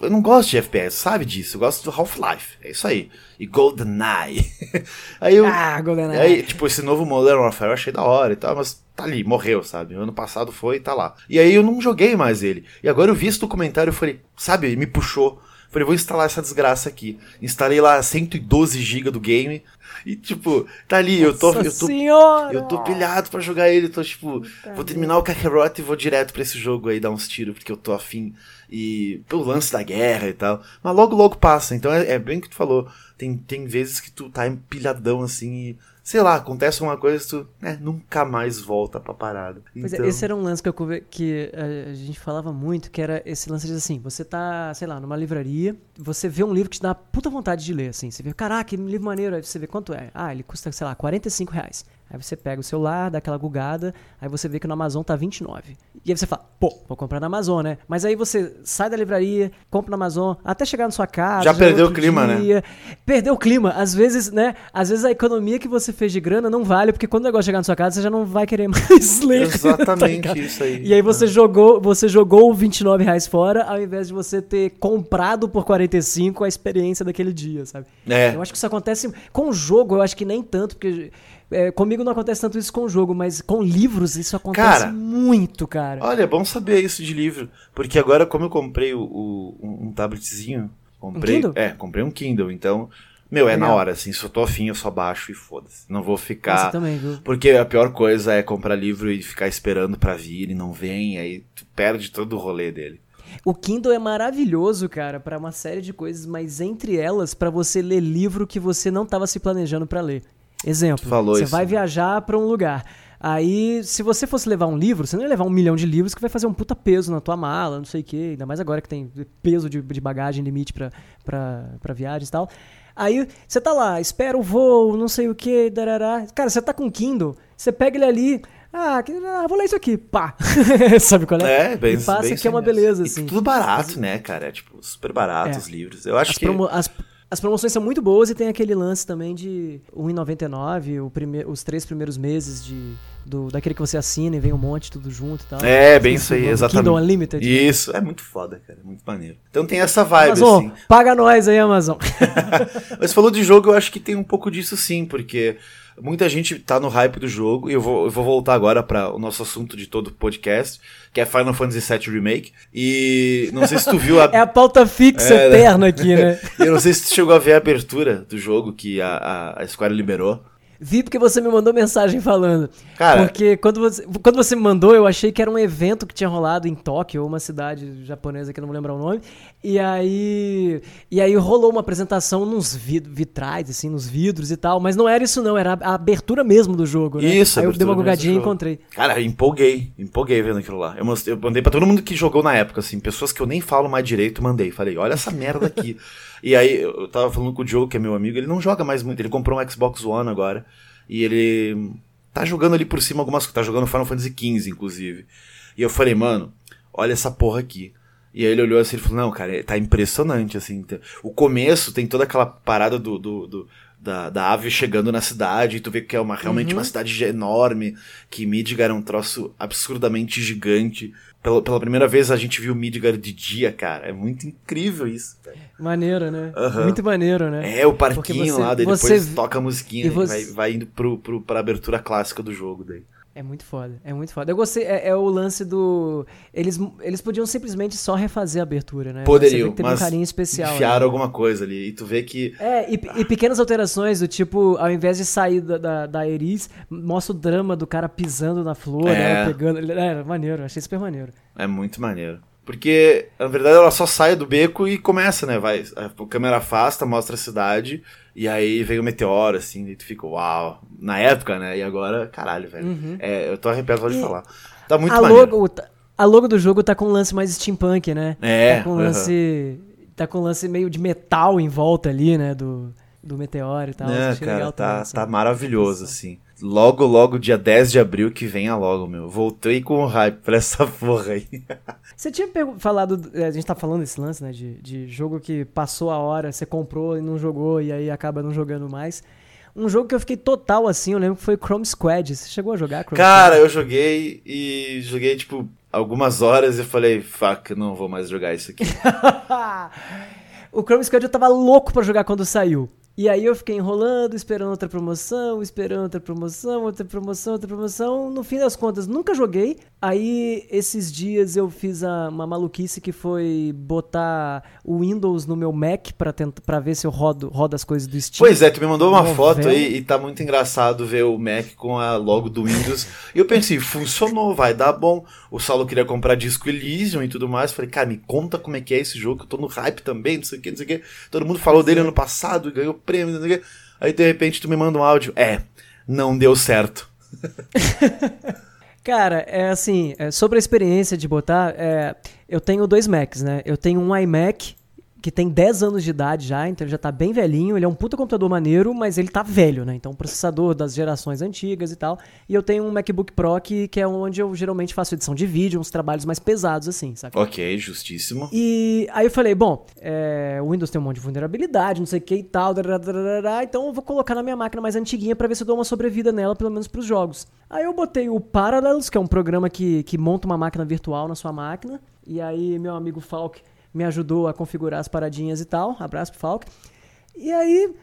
Eu não gosto de FPS, sabe disso? Eu gosto do Half-Life. É isso aí. E GoldenEye. aí eu. Ah, GoldenEye. Aí, tipo, esse novo Modern Warfare eu achei da hora e tal, mas tá ali, morreu, sabe? Ano passado foi e tá lá. E aí eu não joguei mais ele. E agora eu vi esse documentário e falei, sabe, me puxou. Falei, vou instalar essa desgraça aqui. Instalei lá 112 GB do game. E, tipo, tá ali, eu tô. eu tô, senhora! eu tô pilhado pra jogar ele. Tô, tipo, Puta vou terminar o Kakarot e vou direto pra esse jogo aí dar uns tiros, porque eu tô afim. E pelo lance da guerra e tal. Mas logo, logo passa. Então é, é bem o que tu falou. Tem, tem vezes que tu tá empilhadão assim e sei lá, acontece uma coisa tu né, nunca mais volta pra parada. Pois é, então... é, esse era um lance que, eu, que a gente falava muito, que era esse lance de assim, você tá, sei lá, numa livraria, você vê um livro que te dá puta vontade de ler, assim, você vê, caraca, que livro maneiro, aí você vê quanto é. Ah, ele custa, sei lá, 45 reais. Aí você pega o celular, dá aquela gugada, aí você vê que no Amazon tá 29. E aí você fala, pô, vou comprar na Amazon, né? Mas aí você sai da livraria, compra na Amazon, até chegar na sua casa. Já perdeu o clima, né? dia, né? Perdeu o clima. Às vezes, né? Às vezes a economia que você fez de grana não vale, porque quando o negócio chegar na sua casa, você já não vai querer mais ler. Exatamente tá isso aí. E aí você, né? jogou, você jogou 29 reais fora, ao invés de você ter comprado por 45 a experiência daquele dia, sabe? É. Eu acho que isso acontece com o jogo, eu acho que nem tanto, porque é, comigo não acontece tanto isso com o jogo, mas com livros isso acontece cara, muito, cara. Olha, é bom saber isso de livro. Porque agora, como eu comprei o, o um tabletzinho. Comprei, um Kindle? É, comprei um Kindle, então. Meu, é Legal. na hora, assim, se eu tô afim, eu só baixo e foda-se. Não vou ficar. Você também, viu? Porque a pior coisa é comprar livro e ficar esperando pra vir e não vem, aí tu perde todo o rolê dele. O Kindle é maravilhoso, cara, para uma série de coisas, mas entre elas, para você ler livro que você não estava se planejando para ler. Exemplo, Falou você isso, vai né? viajar para um lugar. Aí, se você fosse levar um livro, você não ia levar um milhão de livros que vai fazer um puta peso na tua mala, não sei o quê. Ainda mais agora que tem peso de, de bagagem limite para viagens e tal. Aí você tá lá, espera o voo, não sei o que, darará. Cara, você tá com Kindle, você pega ele ali, ah, que, ah, vou ler isso aqui, pá. Sabe qual é? É, bem, e passa bem que é uma beleza, E assim. tudo barato, né, cara? É, tipo, super barato É. os livros. Eu acho As, que... promo- as- as promoções são muito boas e tem aquele lance também de R$1,99, o prime- os três primeiros meses de, do, daquele que você assina e vem um monte tudo junto e tal. É, bem isso aí, Kindle exatamente. Unlimited. Isso, é muito foda, cara. Muito maneiro. Então tem essa vibe, Amazon, assim. paga nós aí, Amazon. Mas falou de jogo, eu acho que tem um pouco disso sim, porque muita gente tá no hype do jogo, e eu vou, eu vou voltar agora para o nosso assunto de todo o podcast, que é Final Fantasy VII Remake. E não sei se tu viu a. É a pauta fixa É, né? eterna aqui, né? Eu não sei se tu chegou a ver a abertura do jogo que a, a, a Square liberou. Vi porque você me mandou mensagem falando. Cara- Porque quando você, quando você me mandou, eu achei que era um evento que tinha rolado em Tóquio, ou uma cidade japonesa que eu não vou lembrar o nome. E aí. E aí rolou uma apresentação nos vid- vitrais, assim, nos vidros e tal. Mas não era isso, não, era a abertura mesmo do jogo, né? Isso, Aí eu dei uma gogadinha e encontrei. Cara, eu empolguei, empolguei vendo aquilo lá. Eu, eu mandei pra todo mundo que jogou na época, assim, pessoas que eu nem falo mais direito, mandei. Falei, olha essa merda aqui. e aí, eu tava falando com o Diogo, que é meu amigo, ele não joga mais muito, ele comprou um Xbox One agora. E ele tá jogando ali por cima algumas coisas, tá jogando Final Fantasy XV, inclusive. E eu falei, mano, olha essa porra aqui. E aí ele olhou assim e falou, não, cara, tá impressionante, assim. O começo tem toda aquela parada do, do- do- da, da ave chegando na cidade, e tu vê que é uma, realmente uma cidade enorme, que Midgar é um troço absurdamente gigante. Pela, pela primeira vez a gente viu Midgar de dia, cara. É muito incrível isso. cara. Maneiro, né? Aham. Muito maneiro, né? É, o parquinho você- lá, daí você- depois toca a musiquinha você- vai, vai indo pro, pro, pra abertura clássica do jogo daí. É muito foda, é muito foda. Eu gostei, é, é o lance do. Eles, eles podiam simplesmente só refazer a abertura, né? Mas Poderiam, teve mas um carinho especial. enfiaram né? alguma coisa ali. E tu vê que É, e, e pequenas alterações do tipo, ao invés de sair da, da, da Eris, mostra o drama do cara pisando na flor, É. ela pegando. É, era maneiro, achei super maneiro. é muito maneiro. Porque, na verdade, ela só sai do beco e começa, né? Vai, a câmera afasta, mostra a cidade, e aí vem o meteoro, assim, e tu fica, uau. Na época, né? E agora, caralho, velho. É, eu tô arrepiado só de Uhum. Falar. Tá muito a, maneiro. logo, a logo do jogo tá com um lance mais steampunk, né? É, Tá com um lance. Tá com um lance meio de metal em volta ali, né? Do, do meteoro e tal. É, cara, legal tá, também, assim. tá maravilhoso, assim. Logo, logo, dia 10 de abril, que venha logo, meu. Voltei com o hype pra essa porra aí. Você tinha falado, é, a gente tá falando desse lance, né, de, de jogo que passou a hora, você comprou e não jogou e aí acaba não jogando mais. Um jogo que eu fiquei total assim, eu lembro que foi Chrome Squad. Você chegou a jogar Chrome Cara, eu joguei e joguei, tipo, algumas horas e falei, fuck, não vou mais jogar isso aqui. Squad? o Chrome Squad eu tava louco pra jogar quando saiu. E aí eu fiquei enrolando, esperando outra promoção, esperando outra promoção, outra promoção, outra promoção. No fim das contas, nunca joguei. Aí, esses dias eu fiz a- uma maluquice que foi botar o Windows no meu Mac pra, tentar, pra ver se eu rodo, rodo as coisas do Steam. Pois é, tu me mandou uma foto aí e tá muito engraçado ver o Mac com a logo do Windows. e eu pensei, funcionou, vai dar bom. O Saulo queria comprar disco Elysium e tudo mais. Falei, cara, me conta como é que é esse jogo, que eu tô no hype também, não sei o que, não sei o que. Todo mundo falou dele ano passado e ganhou não sei o que. Aí de repente tu me manda um áudio. É, não deu certo. Cara, é assim, é, sobre a experiência de botar, é, eu tenho dois Macs, né? Eu tenho um iMac que tem 10 anos de idade já, então ele já tá bem velhinho, ele é um puta computador maneiro, mas ele tá velho, né? Então, processador das gerações antigas e tal. E eu tenho um MacBook Pro que, que é onde eu geralmente faço edição de vídeo, uns trabalhos mais pesados assim, sabe? Ok, justíssimo. E aí eu falei, bom, é, o Windows tem um monte de vulnerabilidade, não sei o que e tal, dararara, então eu vou colocar na minha máquina mais antiguinha pra ver se eu dou uma sobrevida nela, pelo menos pros jogos. Aí eu botei o Parallels, que é um programa que, que monta uma máquina virtual na sua máquina, e aí meu amigo Falk me ajudou a configurar as paradinhas e tal, abraço pro Falk. E aí,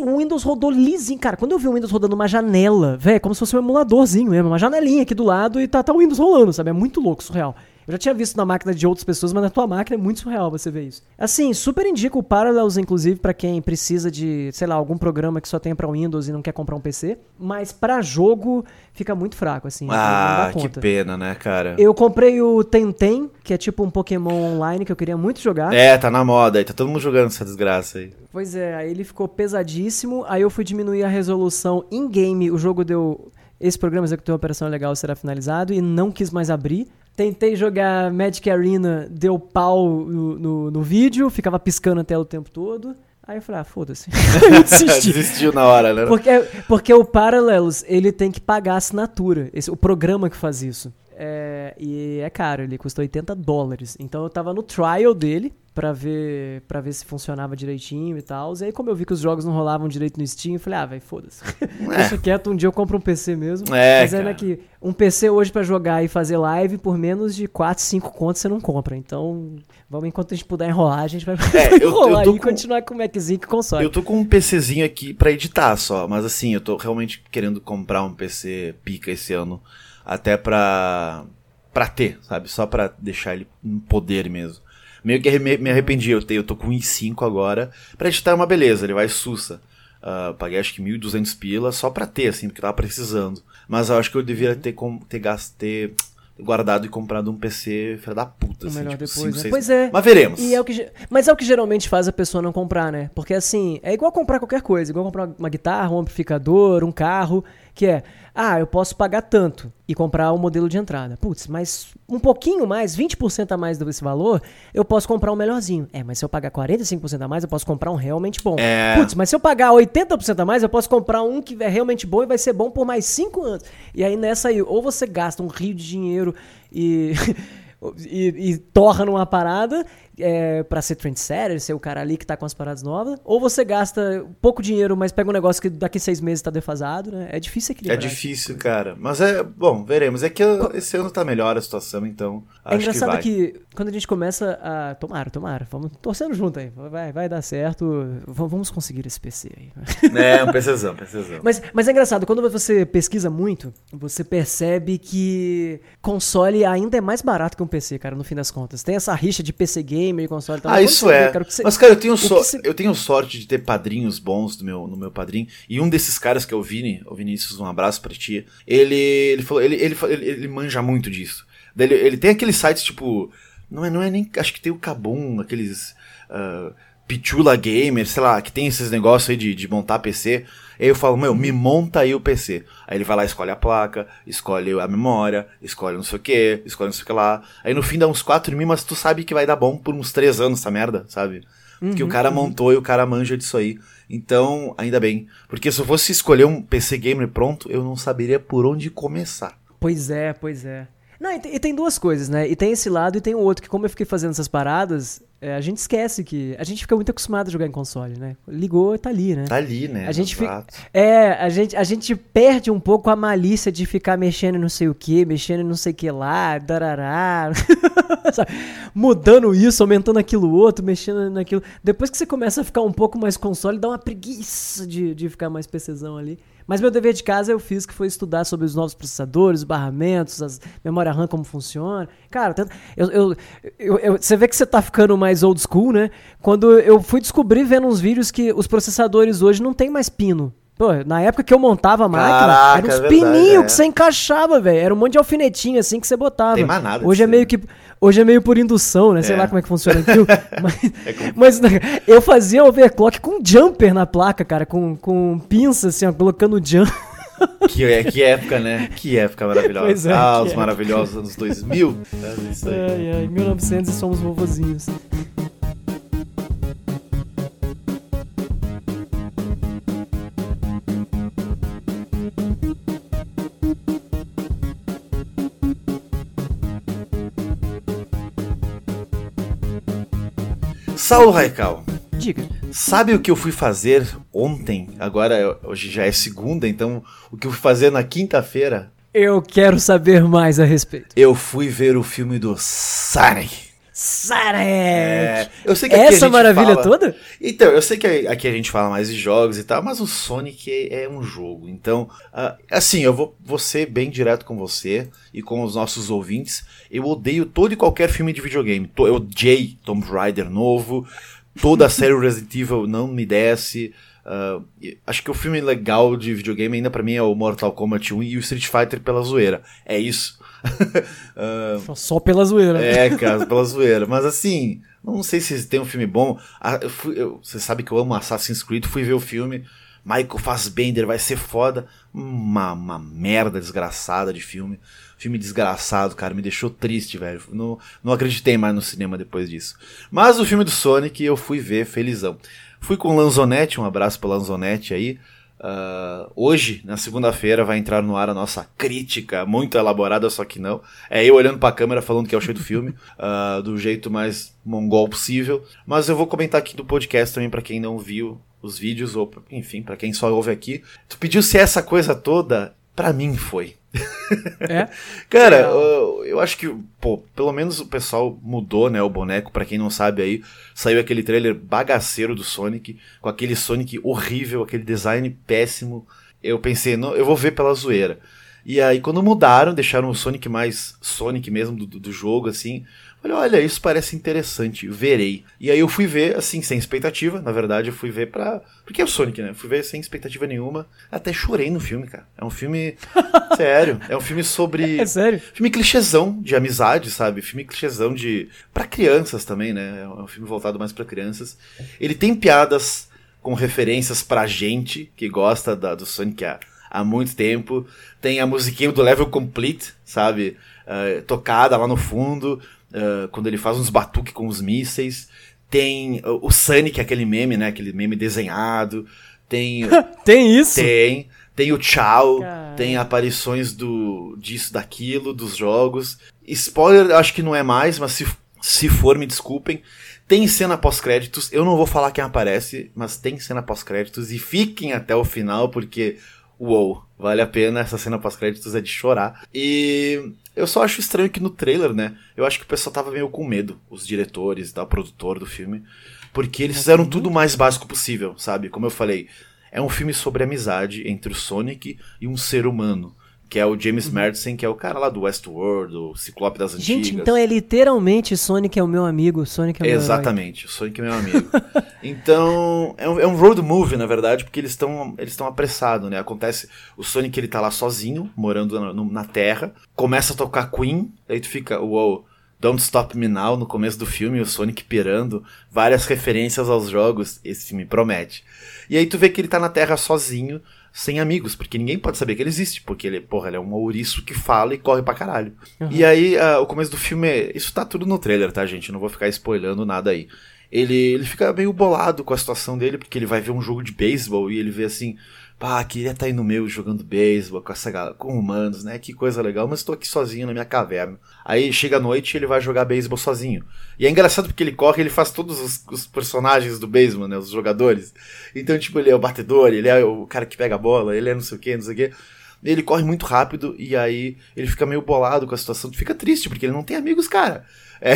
o Windows rodou lisinho. Cara, quando eu vi o Windows rodando uma janela, velho, é como se fosse um emuladorzinho mesmo, uma janelinha aqui do lado e tá, tá o Windows rolando, sabe? É muito louco, surreal. Eu já tinha visto na máquina de outras pessoas, mas na tua máquina é muito surreal você ver isso. Assim, super indico o Parallels, inclusive, pra quem precisa de, sei lá, algum programa que só tenha pra Windows e não quer comprar um PC. Mas pra jogo, fica muito fraco, assim. Ah, que pena, né, cara? Eu comprei o Tenten, que é tipo um Pokémon online que eu queria muito jogar. É, tá na moda aí, tá todo mundo jogando essa desgraça aí. Pois é, aí ele ficou pesadíssimo. Aí eu fui diminuir a resolução in-game. O jogo deu. Esse programa executou a operação legal será finalizado e não quis mais abrir. Tentei jogar Magic Arena, deu pau no, no, no vídeo, ficava piscando a tela o tempo todo. Aí eu falei, ah, foda-se. Desistiu na hora, né? Porque, porque o Paralelos, ele tem que pagar a assinatura. Esse, o programa que faz isso. É, e é caro, ele custa 80 dólares. Então eu tava no trial dele pra ver, pra ver se funcionava direitinho e tal. E aí, como eu vi que os jogos não rolavam direito no Steam, eu falei, ah, velho, foda-se. É. Deixa quieto, um dia eu compro um PC mesmo. É, Mas é né, que um PC hoje pra jogar e fazer live por menos de 4, 5 contos você não compra. Então, vamos enquanto a gente puder enrolar, a gente vai é, enrolar eu, eu e com... continuar com o Maczinho e console. Eu tô com um PCzinho aqui pra editar só, mas assim, eu tô realmente querendo comprar um PC pica esse ano até pra, pra ter, sabe? Só pra deixar ele no poder mesmo. Meio que me arrependi, eu, eu tô com um i5 agora. Pra editar é uma beleza, ele vai sussa. Uh, paguei acho que 1.200 pila só pra ter, assim, porque tava precisando. Mas eu acho que eu devia ter, ter, gasto, ter guardado e comprado um PC filha da puta. Assim, melhor tipo, depois, 5, né? 6... Pois é. Mas veremos. E é o que, mas é o que geralmente faz a pessoa não comprar, né? Porque assim, é igual comprar qualquer coisa, igual comprar uma guitarra, um amplificador, um carro, que é, ah, eu posso pagar tanto e comprar o um modelo de entrada. Putz, mas um pouquinho mais, 20% a mais desse valor, eu posso comprar um melhorzinho. É, mas se eu pagar 45% a mais, eu posso comprar um realmente bom. É... Putz, mas se eu pagar 80% a mais, eu posso comprar um que é realmente bom e vai ser bom por mais 5 anos. E aí nessa aí, ou você gasta um rio de dinheiro e... e, e torra numa parada é, para ser trendsetter, ser o cara ali que tá com as paradas novas, ou você gasta pouco dinheiro, mas pega um negócio que daqui seis meses tá defasado, né? É difícil equilibrar. É difícil, cara. Mas é, bom, veremos. É que esse ano tá melhor a situação, então é engraçado que, que, quando a gente começa a... Tomara, tomara, vamos torcendo junto aí. Vai, vai dar certo, vamos conseguir esse PC aí. É, um PCzão, PCzão. Mas, mas é engraçado, quando você pesquisa muito, você percebe que console ainda é mais barato que um PC, cara, no fim das contas. Tem essa rixa de PC game e console. Ah, isso é. cara, você... Mas, cara, eu tenho, so... você... eu tenho sorte de ter padrinhos bons do meu, no meu padrinho. E um desses caras que é o Vini, o Vinícius, um abraço pra ti. Ele, ele falou, ele, ele, ele, ele manja muito disso. Ele, ele tem aqueles sites tipo. Não é, não é nem. Acho que tem o Kabum, aqueles. Uh, Pichula Gamer, sei lá, que tem esses negócios aí de, de montar PC. Aí eu falo, meu, me monta aí o PC. Aí ele vai lá, escolhe a placa, escolhe a memória, escolhe não sei o que, escolhe não sei o que lá. Aí no fim dá uns 4 mil, mas tu sabe que vai dar bom por uns 3 anos essa merda, sabe? Uhum, que o cara uhum. montou e o cara manja disso aí. Então, ainda bem. Porque se eu fosse escolher um PC gamer pronto, eu não saberia por onde começar. Pois é, pois é. Não, e tem, e tem duas coisas, né? E tem esse lado e tem o outro, que como eu fiquei fazendo essas paradas, é, a gente esquece que. A gente fica muito acostumado a jogar em console, né? Ligou e tá ali, né? Tá ali, né? A gente fica, É, a gente, a gente perde um pouco a malícia de ficar mexendo em não sei o que, mexendo em não sei o que lá, darará. Mudando isso, aumentando aquilo outro, mexendo naquilo. Depois que você começa a ficar um pouco mais console, dá uma preguiça de, de ficar mais PCzão ali. Mas meu dever de casa eu fiz que foi estudar sobre os novos processadores, os barramentos, as memória RAM, como funciona. Cara, eu, eu, eu, eu, você vê que você tá ficando mais old school, né? Quando eu fui descobrir vendo uns vídeos que os processadores hoje não tem mais pino. Pô, na época que eu montava a máquina, Caraca, era uns é pininhos é. que você encaixava, velho. Era um monte de alfinetinho assim que você botava. Tem mais nada. Hoje é meio que hoje é meio por indução, né? Sei é. lá como é que funciona aquilo. mas, é mas eu fazia overclock com jumper na placa, cara, com, com pinça assim, ó, colocando jumper. Que, é, que época, né? Que época maravilhosa. É, ah, os maravilhosos anos 2000. É isso aí. Ai, ai, 1900 e somos vovozinhos. Saulo Raical. Diga. Sabe o que eu fui fazer ontem? Agora, hoje já é segunda, então o que eu fui fazer na quinta-feira? Eu quero saber mais a respeito. Eu fui ver o filme do Sonic. Sonic! É, eu sei que Essa maravilha fala... toda? Então, eu sei que aqui a gente fala mais de jogos e tal, mas o Sonic é, é um jogo. Então, uh, assim, eu vou, vou ser bem direto com você e com os nossos ouvintes. Eu odeio todo e qualquer filme de videogame. Eu odiei Tomb Raider novo, toda a série Resident Evil não me desce. Uh, acho que o filme legal de videogame ainda para mim é o Mortal Kombat 1 e o Street Fighter pela zoeira. É isso. Uh, Só pela zoeira. É, cara, pela zoeira. Mas assim, não sei se tem um filme bom. Ah, eu fui, eu, você sabe que eu amo Assassin's Creed, fui ver o filme. Michael Fassbender vai ser foda. Uma, uma merda desgraçada de filme. Filme desgraçado, cara, me deixou triste, velho. Não, não acreditei mais no cinema depois disso. Mas o filme do Sonic eu fui ver felizão. Fui com o Lanzonetti, um abraço para Lanzonetti aí. Uh, hoje, na segunda-feira, vai entrar no ar a nossa crítica, muito elaborada, só que não. É eu olhando pra câmera falando que é o show do filme, uh, do jeito mais mongol possível. Mas eu vou comentar aqui do podcast também para quem não viu os vídeos, ou enfim, para quem só ouve aqui. Tu pediu se essa coisa toda, para mim foi. É? Cara, eu, eu, acho que, pô, pelo menos o pessoal mudou, né, o boneco, para quem não sabe aí, saiu aquele trailer bagaceiro do Sonic, com aquele Sonic horrível, aquele design péssimo. Eu pensei, não, eu vou ver pela zoeira. E aí, quando mudaram, deixaram o Sonic mais Sonic mesmo do, do jogo, assim, Falei, olha, isso parece interessante, verei. E aí eu fui ver, assim, sem expectativa. Na verdade, eu fui ver pra. Porque é o Sonic, né? Fui ver sem expectativa nenhuma. Até chorei no filme, cara. É um filme. sério. É um filme sobre. É sério? Filme clichêzão de amizade, sabe? Filme clichêzão de. para crianças também, né? É um filme voltado mais para crianças. Ele tem piadas com referências pra gente que gosta da, do Sonic há, há muito tempo. Tem a musiquinha do Level Complete, sabe? Uh, tocada lá no fundo uh, quando ele faz uns batuques com os mísseis. Tem uh, o Sunny, que é aquele meme, né? Aquele meme desenhado. Tem. tem isso? Tem. Tem o Tchau, tem aparições do disso, daquilo, dos jogos. Spoiler, acho que não é mais, mas se, se for, me desculpem. Tem cena pós-créditos, eu não vou falar quem aparece, mas tem cena pós-créditos e fiquem até o final, porque, uou, vale a pena, essa cena pós-créditos é de chorar. E eu só acho estranho que no trailer, né? Eu acho que o pessoal tava meio com medo, os diretores, da produtor do filme, porque eles fizeram tudo o mais básico possível, sabe? Como eu falei, é um filme sobre amizade entre o Sonic e um ser humano que é o James uhum. Madison, que é o cara lá do Westworld, o Ciclope das Antigas. Gente, então é literalmente Sonic é o meu amigo, Sonic é o meu Exatamente, o Sonic é meu amigo. então, é um, é um, road movie, na verdade, porque eles estão eles apressados, né? Acontece, o Sonic ele tá lá sozinho, morando na, na Terra, começa a tocar Queen, aí tu fica, uou, wow, Don't Stop Me Now, no começo do filme, o Sonic pirando, várias referências aos jogos, esse filme promete. E aí tu vê que ele tá na Terra sozinho, sem amigos, porque ninguém pode saber que ele existe, porque ele, porra, ele é um ouriço que fala e corre pra caralho. Uhum. E aí, uh, o começo do filme, é, isso tá tudo no trailer, tá, gente? Não vou ficar spoilando nada aí. Ele, ele fica meio bolado com a situação dele, porque ele vai ver um jogo de beisebol e ele vê assim, Pá, queria estar tá aí no meu jogando beisebol com essa galera, com humanos, né? Que coisa legal, mas estou aqui sozinho na minha caverna. Aí chega a noite e ele vai jogar beisebol sozinho. E é engraçado porque ele corre, ele faz todos os, os, personagens do beisebol, né? Os jogadores. Então, tipo, ele é o batedor, ele é o cara que pega a bola, ele é não sei o que, não sei o que. Ele corre muito rápido e aí ele fica meio bolado com a situação. Fica triste porque ele não tem amigos, cara. É,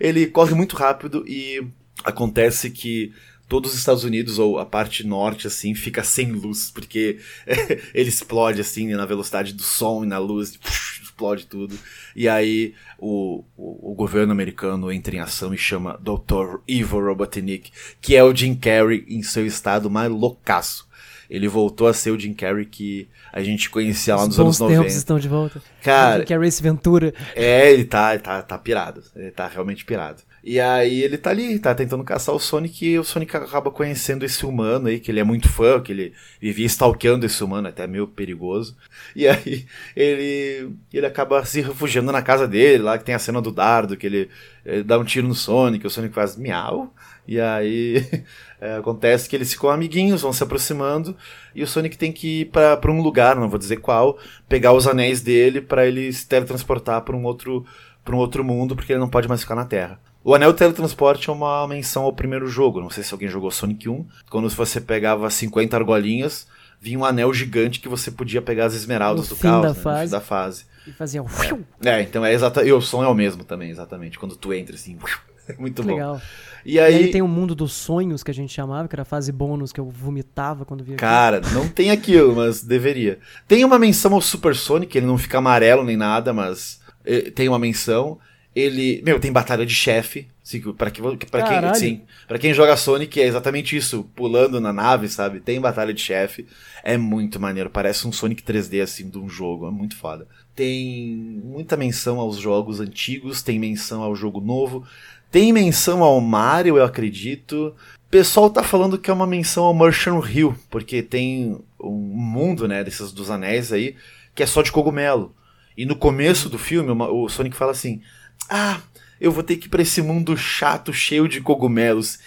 ele corre muito rápido e acontece que todos os Estados Unidos, ou a parte norte, assim, fica sem luz, porque ele explode, assim, na velocidade do som e na luz, explode tudo. E aí o, o, o, governo americano entra em ação e chama Dr. Evil Robotnik, que é o Jim Carrey em seu estado mais loucaço. Ele voltou a ser o Jim Carrey que a gente conhecia lá nos anos 90. Os tempos estão de volta. Cara, o Jim Carrey esse Ventura. É, ele tá, tá, tá pirado. Ele tá realmente pirado. E aí ele tá ali, tá tentando caçar o Sonic e o Sonic acaba conhecendo esse humano aí, que ele é muito fã, que ele vivia stalkeando esse humano, até meio perigoso. E aí ele, ele acaba se refugiando na casa dele, lá que tem a cena do dardo, que ele, ele dá um tiro no Sonic, o Sonic faz miau. E aí é, acontece que eles ficam amiguinhos, vão se aproximando, e o Sonic tem que ir para um lugar, não vou dizer qual, pegar os anéis dele para ele se teletransportar para um outro para um outro mundo, porque ele não pode mais ficar na Terra. O Anel Teletransporte é uma menção ao primeiro jogo. Não sei se alguém jogou Sonic 1. Quando você pegava 50 argolinhas, vinha um anel gigante que você podia pegar as esmeraldas no do caos. Da né? fase. da fase. E fazia um. É, então é exatamente. E o som é o mesmo também, exatamente. Quando tu entra assim. Muito bom. Legal. E aí... e aí... tem o mundo dos sonhos que a gente chamava, que era a fase bônus que eu vomitava quando via Cara, aquilo. não tem aquilo, mas deveria. Tem uma menção ao Super Sonic, ele não fica amarelo nem nada, mas eh, tem uma menção. Ele, meu, tem batalha de chefe, para que, pra quem, sim, para quem joga Sonic é exatamente isso, pulando na nave, sabe? Tem batalha de chefe, é muito maneiro, parece um Sonic 3D assim de um jogo, é muito foda. Tem muita menção aos jogos antigos, tem menção ao jogo novo, tem menção ao Mario, eu acredito. O pessoal tá falando que é uma menção ao Merchant Hill, porque tem um mundo, né, desses dos anéis aí, que é só de cogumelo. E no começo do filme, o Sonic fala assim: ah, eu vou ter que ir pra esse mundo chato, cheio de cogumelos.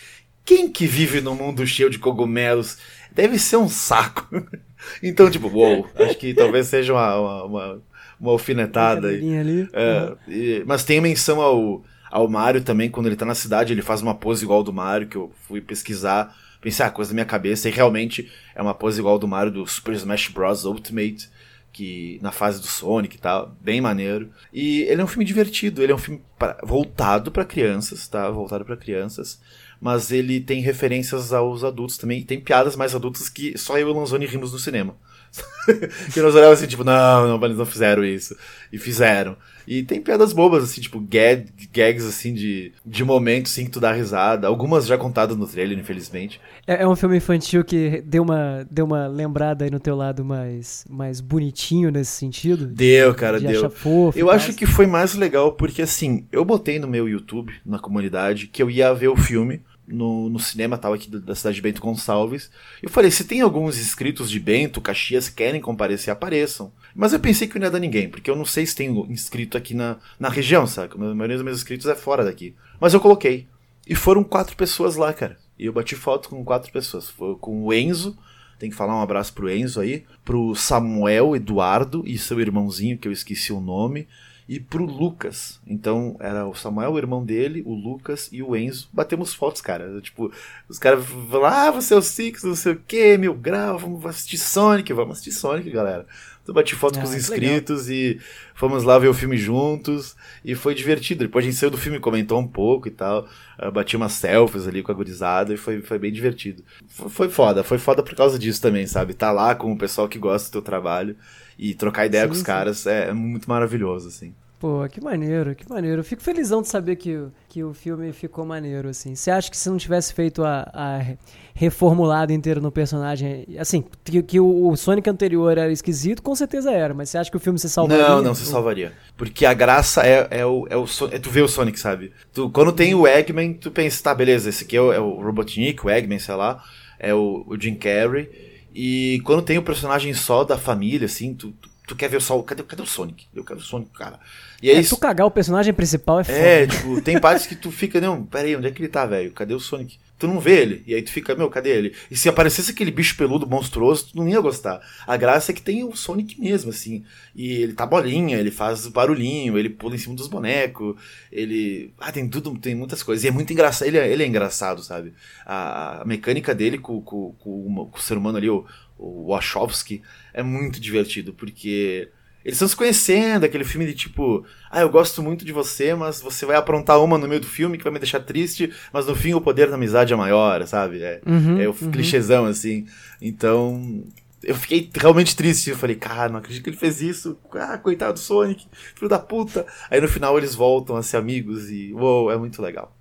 quem que vive num mundo cheio de cogumelos? Deve ser um saco. então, tipo, uou, acho que talvez seja uma, uma, uma, uma alfinetada aí. Ali. É, uhum. e, mas tem menção ao, ao Mario também, quando ele tá na cidade, ele faz uma pose igual do Mario, que eu fui pesquisar, pensei, ah, coisa da minha cabeça, e realmente é uma pose igual do Mario do Super Smash Bros. Ultimate que na fase do Sonic e tal, bem maneiro. E ele é um filme divertido, ele é um filme pra, voltado para crianças, tá? Voltado para crianças, mas ele tem referências aos adultos também, e tem piadas mais adultas que só eu e o Lanzoni rimos no cinema. que nós olhávamos assim, tipo, não, não, eles não fizeram isso. E fizeram. E tem piadas bobas, assim, tipo, gag, gags, assim, de, de momentos, assim, que tu dá risada. Algumas já contadas no trailer, infelizmente. É, é, um filme infantil que deu uma, deu uma lembrada aí no teu lado mais, mais bonitinho nesse sentido? Deu, cara, de deu. Fofo, eu acho que foi mais legal porque, assim, eu botei no meu YouTube, na comunidade, que eu ia ver o filme no, no cinema tal aqui da cidade de Bento Gonçalves. Eu falei, se tem alguns inscritos de Bento, Caxias, querem comparecer, apareçam. Mas eu pensei que não ia dar ninguém, porque eu não sei se tem inscrito aqui na, na região, sabe? A maioria dos meus inscritos é fora daqui. Mas eu coloquei. E foram quatro pessoas lá, cara. E eu bati foto com quatro pessoas. Foi com o Enzo, tem que falar um abraço pro Enzo aí, pro Samuel Eduardo e seu irmãozinho, que eu esqueci o nome, e pro Lucas. Então era o Samuel, o irmão dele, o Lucas e o Enzo. Batemos fotos, cara. Tipo, os caras falam, ah, você é o Six, não sei o que, mil grau, vamos assistir Sonic, vamos assistir Sonic, galera. Então bati foto ah, com os inscritos legal. e fomos lá ver o filme juntos e foi divertido. Depois a gente saiu do filme, comentou um pouco e tal. Uh, bati umas selfies ali com a gurizada e foi, foi bem divertido. Foi, foi foda, foi foda por causa disso também, sabe? Tá lá com o pessoal que gosta do teu trabalho e trocar ideia sim, com os sim. caras é, muito maravilhoso, assim. Pô, que maneiro, que maneiro. Eu fico felizão de saber que, que o filme ficou maneiro, assim. Você acha que se não tivesse feito a, a reformulado inteiro no personagem, assim, que, que o, o, Sonic anterior era esquisito, com certeza era, mas você acha que o filme se salvaria? Não, não se salvaria. Porque a graça é, é, o, é, o, é tu ver o Sonic, sabe? Tu, quando tem o Eggman, tu pensa, tá, beleza, esse aqui é o, é o Robotnik, o Eggman, sei lá, é o, o Jim Carrey. E quando tem o personagem só da família, assim, tu, tu tu quer ver só o. Cadê, cadê o Sonic? Eu quero o Sonic, cara. E aí, é, tu cagar o personagem principal é, é foda. É, tipo, tem partes que tu fica, não, pera aí, onde é que ele tá, velho? Cadê o Sonic? Tu não vê ele. E aí tu fica, meu, cadê ele? E se aparecesse aquele bicho peludo monstruoso, tu não ia gostar. A graça é que tem o Sonic mesmo, assim. E ele tá bolinha, ele faz barulhinho, ele pula em cima dos bonecos, ele. Ah, tem tudo, tem muitas coisas. E é muito engraçado. Ele é, ele é engraçado, sabe? A, a mecânica dele com, com, com, com o ser humano ali, o, o Wachowski, é muito divertido, porque eles estão se conhecendo, aquele filme de tipo, ah, eu gosto muito de você, mas você vai aprontar uma no meio do filme que vai me deixar triste, mas no fim o poder da amizade é maior, sabe? É, uhum, é o uhum. clichêzão, assim. Então, eu fiquei realmente triste. Eu falei, cara, não acredito que ele fez isso. Ah, coitado do Sonic, filho da puta. Aí no final eles voltam a ser amigos e, uou, é muito legal.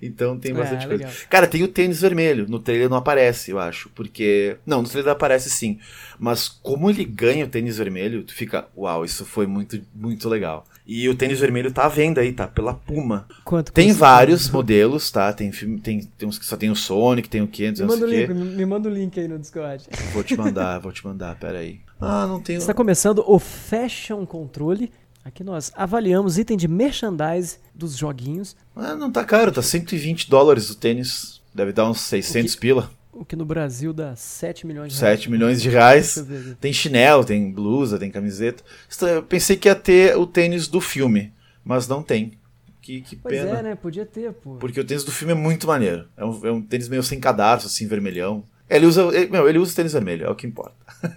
Então tem bastante é, coisa. Legal. Cara, tem o tênis vermelho. No trailer não aparece, eu acho. Porque. Não, no trailer aparece sim. Mas como ele ganha o tênis vermelho, tu fica, uau, isso foi muito, muito legal. E o tênis vermelho tá à venda aí, tá? Pela Puma. Quanto tem vários modelos, tá? Tem, tem, tem uns que só tem o Sonic, tem o 500, me manda o link, me, me manda o link aí no Discord. Vou te mandar, vou te mandar, pera aí. Ah, não tem. Está começando o Fashion Controle. Aqui nós avaliamos item de merchandise dos joguinhos. Ah, não tá caro, tá 120 dólares o tênis. Deve dar uns 600 o que, pila. O que no Brasil dá 7 milhões de reais. 7 milhões de reais. Tem chinelo, tem blusa, tem camiseta. Eu pensei que ia ter o tênis do filme, mas não tem. Que, que pois pena. é, né? Podia ter, pô. Porque o tênis do filme é muito maneiro. É um, é um tênis meio sem cadarço, assim, vermelhão. Ele usa, ele, meu, ele usa tênis vermelho, é o que importa.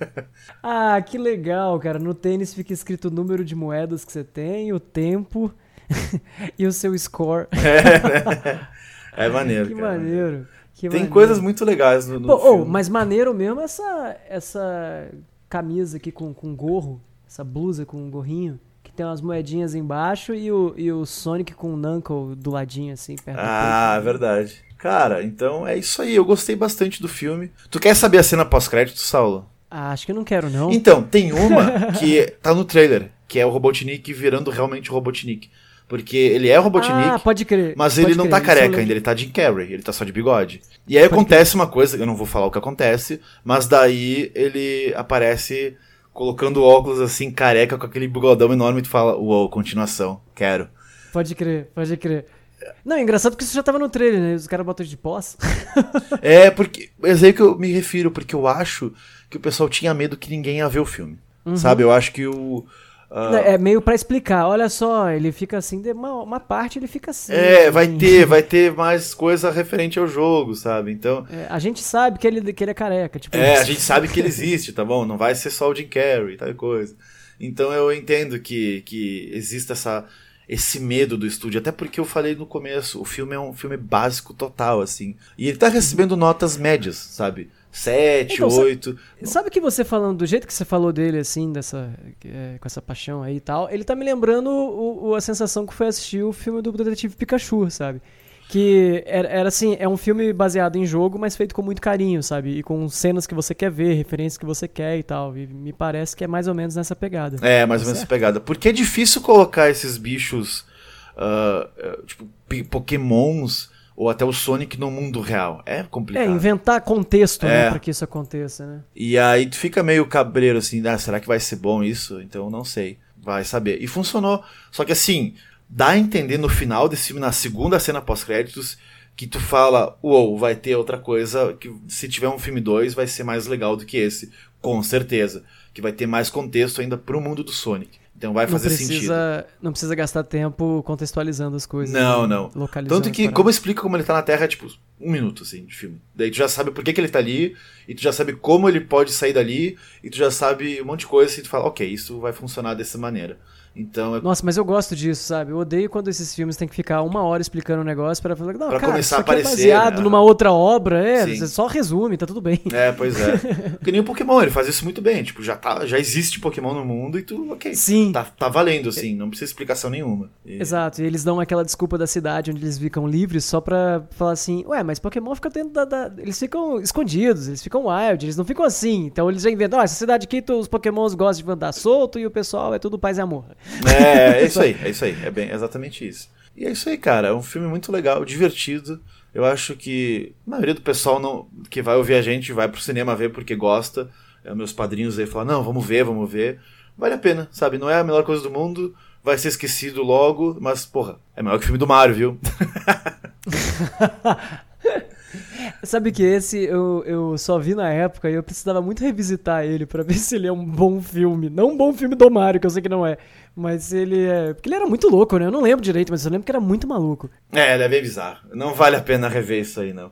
ah, que legal, cara. No tênis fica escrito o número de moedas que você tem, o tempo e o seu score. é, é maneiro, que cara. Maneiro. Que tem maneiro. coisas muito legais no, no Pô. Oh, mas maneiro mesmo essa, essa camisa aqui com, com gorro, essa blusa com um gorrinho tem umas moedinhas embaixo e o, e o Sonic com o Knuckle do ladinho, assim, perto Ah, verdade. Cara, então é isso aí. Eu gostei bastante do filme. Tu quer saber a cena pós-crédito, Saulo? Ah, acho que eu não quero, não. Então, tem uma que tá no trailer, que é o Robotnik virando realmente o Robotnik. Porque ele é o Robotnik. Ah, pode crer. Mas pode ele não tá crer, careca ainda, ele tá Jim Carrey, ele tá só de bigode. E aí pode acontece crer. uma coisa, eu não vou falar o que acontece, mas daí ele aparece colocando óculos assim, careca, com aquele bigodão enorme, e tu fala, uou, continuação, quero. Pode crer, pode crer. Não, é engraçado porque isso já tava no trailer, né? Os caras botam de pós. é, porque. É aí que eu me refiro, porque eu acho que o pessoal tinha medo que ninguém ia ver o filme. Uhum. Sabe? Eu acho que o. Uh... É meio para explicar, olha só, ele fica assim, uma, uma parte ele fica assim. É, vai ter, vai ter mais coisa referente ao jogo, sabe? Então. É, a gente sabe que ele, que ele é careca, tipo. É, isso. a gente sabe que ele existe, tá bom? Não vai ser só o Jim Carrey, tal coisa. Então eu entendo que, que exista essa, esse medo do estúdio, até porque eu falei no começo, o filme é um filme básico total, assim. E ele tá recebendo notas médias, sabe? 7, então, 8. Sabe, sabe que você falando, do jeito que você falou dele, assim, dessa, é, com essa paixão aí e tal, ele tá me lembrando o, o, a sensação que foi assistir o filme do Detetive Pikachu, sabe? Que era, era, assim, é um filme baseado em jogo, mas feito com muito carinho, sabe? E com cenas que você quer ver, referências que você quer e tal. E me parece que é mais ou menos nessa pegada. É, mais ou menos nessa pegada. Porque é difícil colocar esses bichos, uh, tipo, pokémons ou até o Sonic no mundo real. É complicado. É, inventar contexto, né, é. né, pra que isso aconteça, né? E aí tu fica meio cabreiro assim, ah, será que vai ser bom isso? Então não sei. Vai saber. E funcionou. Só que assim, dá a entender no final desse filme, na segunda cena pós-créditos, que tu fala, uou, vai ter outra coisa, que se tiver um filme 2 vai ser mais legal do que esse. Com certeza. Que vai ter mais contexto ainda pro mundo do Sonic. Então vai fazer não precisa, sentido. Não precisa gastar tempo contextualizando as coisas. Não, não. Tanto que, como explica como ele tá na Terra, tipo, um minuto, assim, de filme. Daí tu já sabe por que, que ele tá ali, e tu já sabe como ele pode sair dali, e tu já sabe um monte de coisa, e tu fala, ok, isso vai funcionar dessa maneira. Então, é... Nossa, mas eu gosto disso, sabe? Eu odeio quando esses filmes têm que ficar uma hora explicando um negócio para falar, não, pra cara, começar a aparecer, é baseado né? numa outra obra, é, Sim. só resume, tá tudo bem. É, pois é. Porque nem o Pokémon, ele faz isso muito bem, tipo, já, tá, já existe Pokémon no mundo e tu, ok. Sim. Tá, tá valendo, assim, não precisa explicação nenhuma. E... Exato, e eles dão aquela desculpa da cidade onde eles ficam livres só pra falar assim, ué, mas Pokémon fica dentro da, da... Eles ficam escondidos, eles ficam wild, eles não ficam assim. Então eles já inventam, ah, essa cidade aqui os Pokémons gostam de andar solto e o pessoal é tudo paz e amor. É, é isso aí, é isso aí. É bem exatamente isso. E é isso aí, cara. É um filme muito legal, divertido. Eu acho que a maioria do pessoal não, que vai ouvir a gente vai pro cinema ver porque gosta. É, meus padrinhos aí falam, não, vamos ver, vamos ver. Vale a pena, sabe? Não é a melhor coisa do mundo, vai ser esquecido logo, mas, porra, é melhor que o filme do Mario, viu? Sabe que esse eu, eu só vi na época e eu precisava muito revisitar ele para ver se ele é um bom filme. Não um bom filme do Mario, que eu sei que não é. Mas ele é. Porque ele era muito louco, né? Eu não lembro direito, mas eu lembro que era muito maluco. É, ele é bem bizarro. Não vale a pena rever isso aí, não.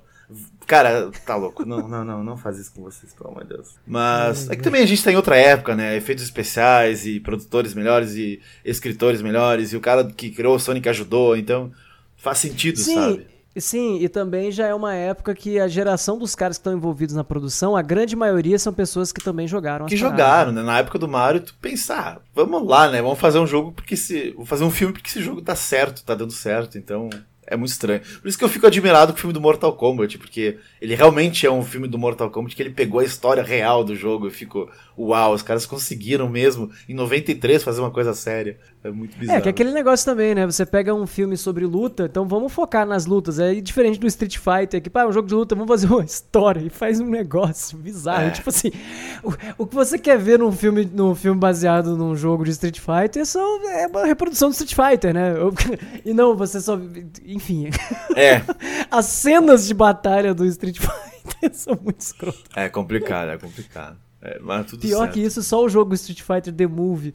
Cara, tá louco. Não, não, não, não faz isso com vocês, pelo amor de Deus. Mas é que também a gente tá em outra época, né? Efeitos especiais e produtores melhores e escritores melhores. E o cara que criou o Sonic ajudou, então faz sentido, Sim, sabe? Sim, e também já é uma época que a geração dos caras que estão envolvidos na produção, a grande maioria são pessoas que também jogaram. Que jogaram, né? Na época do Mario, tu pensar, ah, vamos lá, né? Vamos fazer um jogo porque se. Vou fazer um filme porque esse jogo tá certo, tá dando certo, então é muito estranho. Por isso que eu fico admirado com o filme do Mortal Kombat, porque ele realmente é um filme do Mortal Kombat que ele pegou a história real do jogo e ficou, uau, os caras conseguiram mesmo em 93 fazer uma coisa séria. É muito bizarro. É, que é aquele negócio também, né? Você pega um filme sobre luta, então vamos focar nas lutas. É diferente do Street Fighter, que, pá, é um jogo de luta, vamos fazer uma história e faz um negócio bizarro. É. Tipo assim, o, o, que você quer ver num filme, num filme baseado num jogo de Street Fighter é só é uma reprodução do Street Fighter, né? E não, você só. Enfim. É. As cenas de batalha do Street Fighter são muito escrotas. É complicado, é complicado. É, Pior certo. que isso, só o jogo Street Fighter The Movie.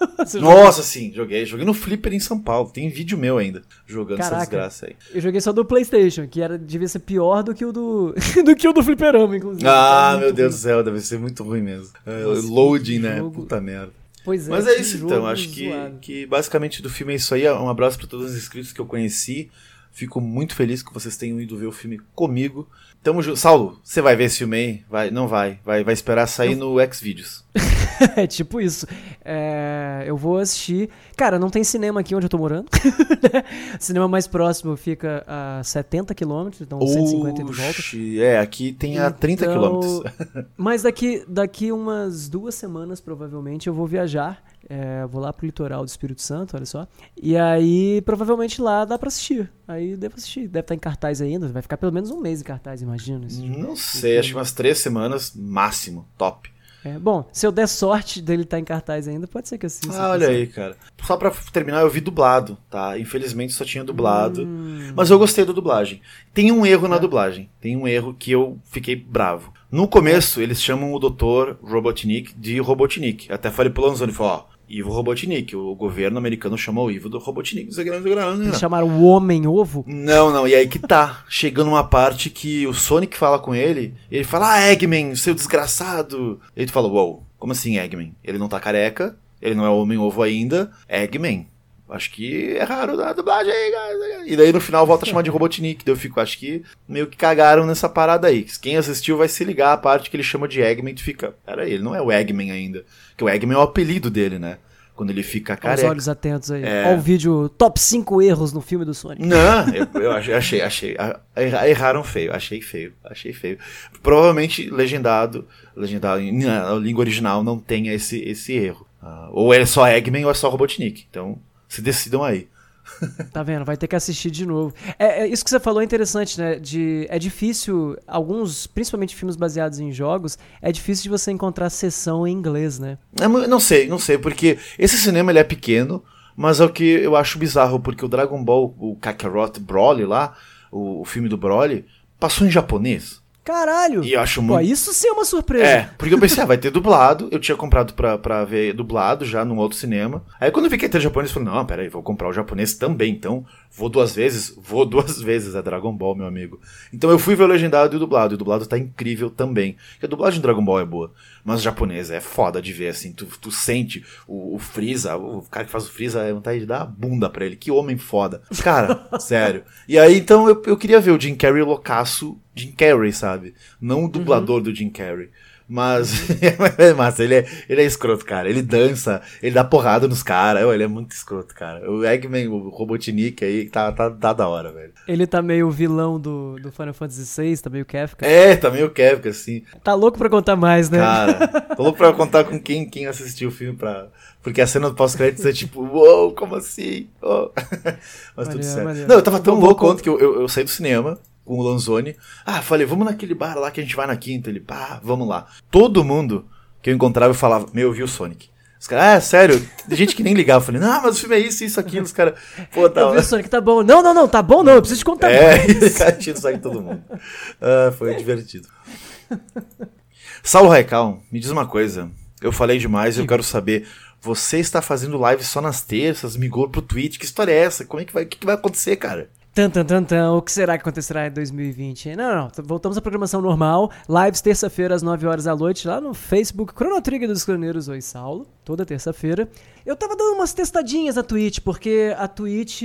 Nossa, sim, joguei. Joguei no Flipper em São Paulo. Tem vídeo meu ainda jogando Caraca, essa desgraça aí. Eu joguei só do PlayStation, que era, devia ser pior do que o do, do que o do Fliperama, inclusive. Ah, meu Deus ruim. do céu, deve ser muito ruim mesmo. É, Nossa, loading, né? Jogo... Puta merda. Pois é. Mas é isso então. Acho que, que basicamente do filme é isso aí. Um abraço para todos os inscritos que eu conheci. Fico muito feliz que vocês tenham ido ver o filme comigo. Tamo junto. Saulo, você vai ver esse filme aí? Vai, não vai. Vai, vai esperar sair no Xvideos. é tipo isso. É, eu vou assistir. Cara, não tem cinema aqui onde eu tô morando. o cinema mais próximo fica a 70 quilômetros, então Oxi, 150 de volta. É, aqui tem a 30 então, quilômetros. mas daqui, daqui umas duas semanas, provavelmente, eu vou viajar. É, vou lá pro litoral do Espírito Santo, olha só. E aí, provavelmente lá dá pra assistir. Aí devo assistir. Deve estar em cartaz ainda. Vai ficar pelo menos um mês em cartaz, imagino. Não sei, acho que umas três semanas, máximo. Top. É, bom, se eu der sorte dele estar tá em cartaz ainda, pode ser que eu assista. Ah, olha aí, cara. Só pra terminar, eu vi dublado, tá? Infelizmente só tinha dublado. Hum. Mas eu gostei da dublagem. Tem um erro é. na dublagem. Tem um erro que eu fiquei bravo. No começo, eles chamam o Dr. Robotnik de Robotnik. Até falei pro Lanzoni, falou, ó, Ivo Robotnik. O governo americano chamou o Ivo do Robotnik. Eles chamaram o Homem Ovo? Não, não. E aí que tá. Chegando uma parte que o Sonic fala com ele. ele fala, ah, Eggman, seu desgraçado. Ele fala, uou, como assim Eggman? Ele não tá careca, ele não é Homem Ovo ainda. Eggman. Acho que raro na dublagem aí, E daí no final volta a chamar de Robotnik. Daí eu fico, acho que meio que cagaram nessa parada aí. Quem assistiu vai se ligar a parte que ele chama de Eggman e fica. Pera aí, ele não é o Eggman ainda. Que o Eggman é o apelido dele, né? Quando ele fica careca. Os olhos atentos aí. É... Olha o vídeo top 5 erros no filme do Sonic. Não, eu, eu achei, achei. Erraram feio, achei feio, achei feio. Provavelmente legendado, legendado na língua original não tem esse, esse erro. Uh, ou é só Eggman ou é só Robotnik. Então, se decidam aí. Tá vendo? Vai ter que assistir de novo. É, é, isso que você falou é interessante, né? De, é difícil, alguns, principalmente filmes baseados em jogos, é difícil de você encontrar sessão em inglês, né? É, não sei, não sei, porque esse cinema ele é pequeno, mas é o que eu acho bizarro, porque o Dragon Ball, o Kakarot Broly lá, o, o filme do Broly, passou em japonês. Caralho! E eu acho muito. Pô, isso sim é uma surpresa. É, porque eu pensei, ah, vai ter dublado. Eu tinha comprado pra, pra ver dublado já num outro cinema. Aí quando eu vi que ia ter japonês, eu falei, não, peraí, vou comprar o japonês também. Então, vou duas vezes? Vou duas vezes. É Dragon Ball, meu amigo. Então eu fui ver o legendado e o dublado. E o dublado tá incrível também. Porque a dublagem de Dragon Ball é boa. Mas o japonês é foda de ver, assim. Tu, tu sente o, o Freeza, o cara que faz o Freeza, é vontade de dar a bunda pra ele. Que homem foda. Cara, sério. E aí, então, eu, eu queria ver o Jim Carrey loucaço Jim Carrey, sabe? Não o dublador uhum. do Jim Carrey. Mas, é massa, ele é, ele é escroto, cara. Ele dança, ele dá porrada nos caras. Ele é muito escroto, cara. O Eggman, o Robotnik aí, tá, tá, tá da hora, velho. Ele tá meio vilão do, do Final Fantasy VI, tá meio Kefka. É, tá meio Kefka, assim. Tá louco pra contar mais, né? Cara, tô louco pra contar com quem, quem assistiu o filme pra... Porque a cena do pós-créditos é tipo, uou, wow, como assim? Oh. Mas tudo certo. Não, eu tava tão louco ontem que eu, eu, eu saí do cinema, com o Lanzoni. Ah, falei, vamos naquele bar lá que a gente vai na quinta. Ele, pá, vamos lá. Todo mundo que eu encontrava eu falava, meu, eu vi o Sonic. Os caras, ah, é sério, tem gente que nem ligava. Eu falei, não, mas o filme é isso, isso, aquilo. Os caras, pô, tá. Eu vi o Sonic, tá bom. Não, não, não, tá bom não, eu preciso te contar. É, esse cara tira o sangue todo mundo. Ah, foi divertido. Saulo Raical, me diz uma coisa. Eu falei demais e eu quero saber. Você está fazendo live só nas terças, migrou pro Twitch. Que história é essa? Como é que vai, que, que vai acontecer, cara? Tan, tan, tan, tan. O que será que acontecerá em 2020? Não, não, voltamos à programação normal. Lives terça-feira às 9 horas da noite lá no Facebook Chrono Trigger dos Croneiros Oi Saulo, toda terça-feira. Eu tava dando umas testadinhas na Twitch, porque a Twitch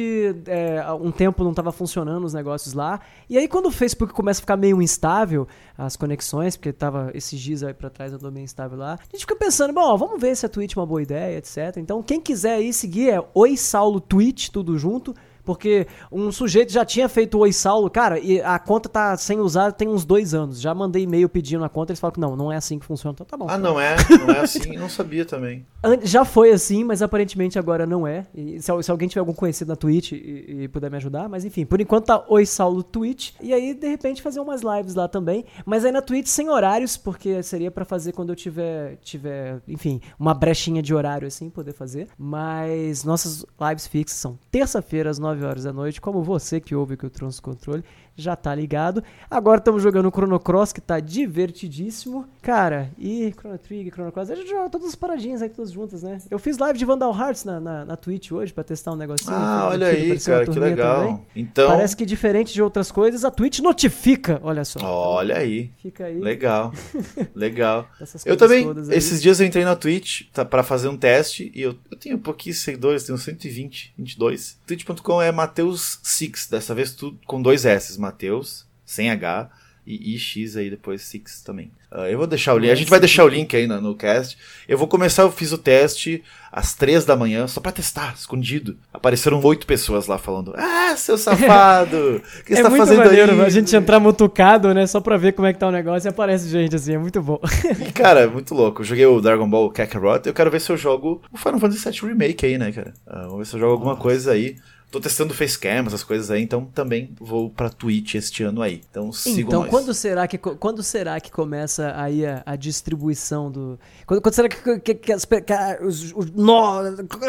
é, há um tempo não tava funcionando os negócios lá. E aí quando o Facebook começa a ficar meio instável, as conexões, porque tava esses dias aí pra trás andou meio instável lá, a gente fica pensando, bom, vamos ver se a Twitch é uma boa ideia, etc. Então quem quiser aí seguir é Oi Saulo Twitch, tudo junto. Porque um sujeito já tinha feito o Oi Saulo, cara, e a conta tá sem usar tem uns dois anos. Já mandei e-mail pedindo a conta, eles falam que não, não é assim que funciona. Então tá bom. Ah, não é? Não é assim? não sabia também. Já foi assim, mas aparentemente agora não é. E se, se alguém tiver algum conhecido na Twitch e, e, puder me ajudar, mas enfim, por enquanto tá Oi Saulo Twitch. E aí, de repente, fazer umas lives lá também. Mas aí na Twitch sem horários, porque seria para fazer quando eu tiver, tiver, enfim, uma brechinha de horário assim, poder fazer. Mas nossas lives fixas são terça-feira às 9 9 horas da noite, como você que ouve que eu trouxe controle já tá ligado. Agora estamos jogando o Chrono Cross, que tá divertidíssimo. Cara, e Chrono Trigger, Chrono Cross, a gente joga todas as paradinhas aí, todas juntas, né? Eu fiz live de Vandal Hearts na, na, na Twitch hoje pra testar um negocinho. Ah, olha aí, cara, que legal. Também. Então... Parece que diferente de outras coisas, a Twitch notifica, olha só. Olha aí. Fica aí. Legal, legal. eu também, esses dias eu entrei na Twitch tá, pra fazer um teste e eu, eu tenho pouquíssimos seguidores, tenho 120, 22. Twitch.com é Mateus Six, dessa vez tudo com dois S, Mateus, sem H, e IX aí depois Six também. Uh, eu vou deixar o link, a gente vai deixar o link aí no, no cast. Eu vou começar, eu fiz o teste às três da manhã, só pra testar, escondido. Apareceram oito pessoas lá falando: Ah, seu safado! O que é você tá muito fazendo maneiro, aí? A gente entrar mutucado, né? Só pra ver como é que tá o negócio e aparece gente assim, é muito bom. e cara, é muito louco. Eu joguei o Dragon Ball Kakarot, eu quero ver se eu jogo o Final Fantasy VII Remake aí, né, cara? Uh, vamos ver se eu jogo alguma Nossa. coisa aí. Tô testando facecam, essas coisas aí, então também vou pra Twitch este ano aí. Então sigam Então, nós. quando será que quando será que começa aí a, a distribuição do quando, quando será que, que, que, as, que os, os, no,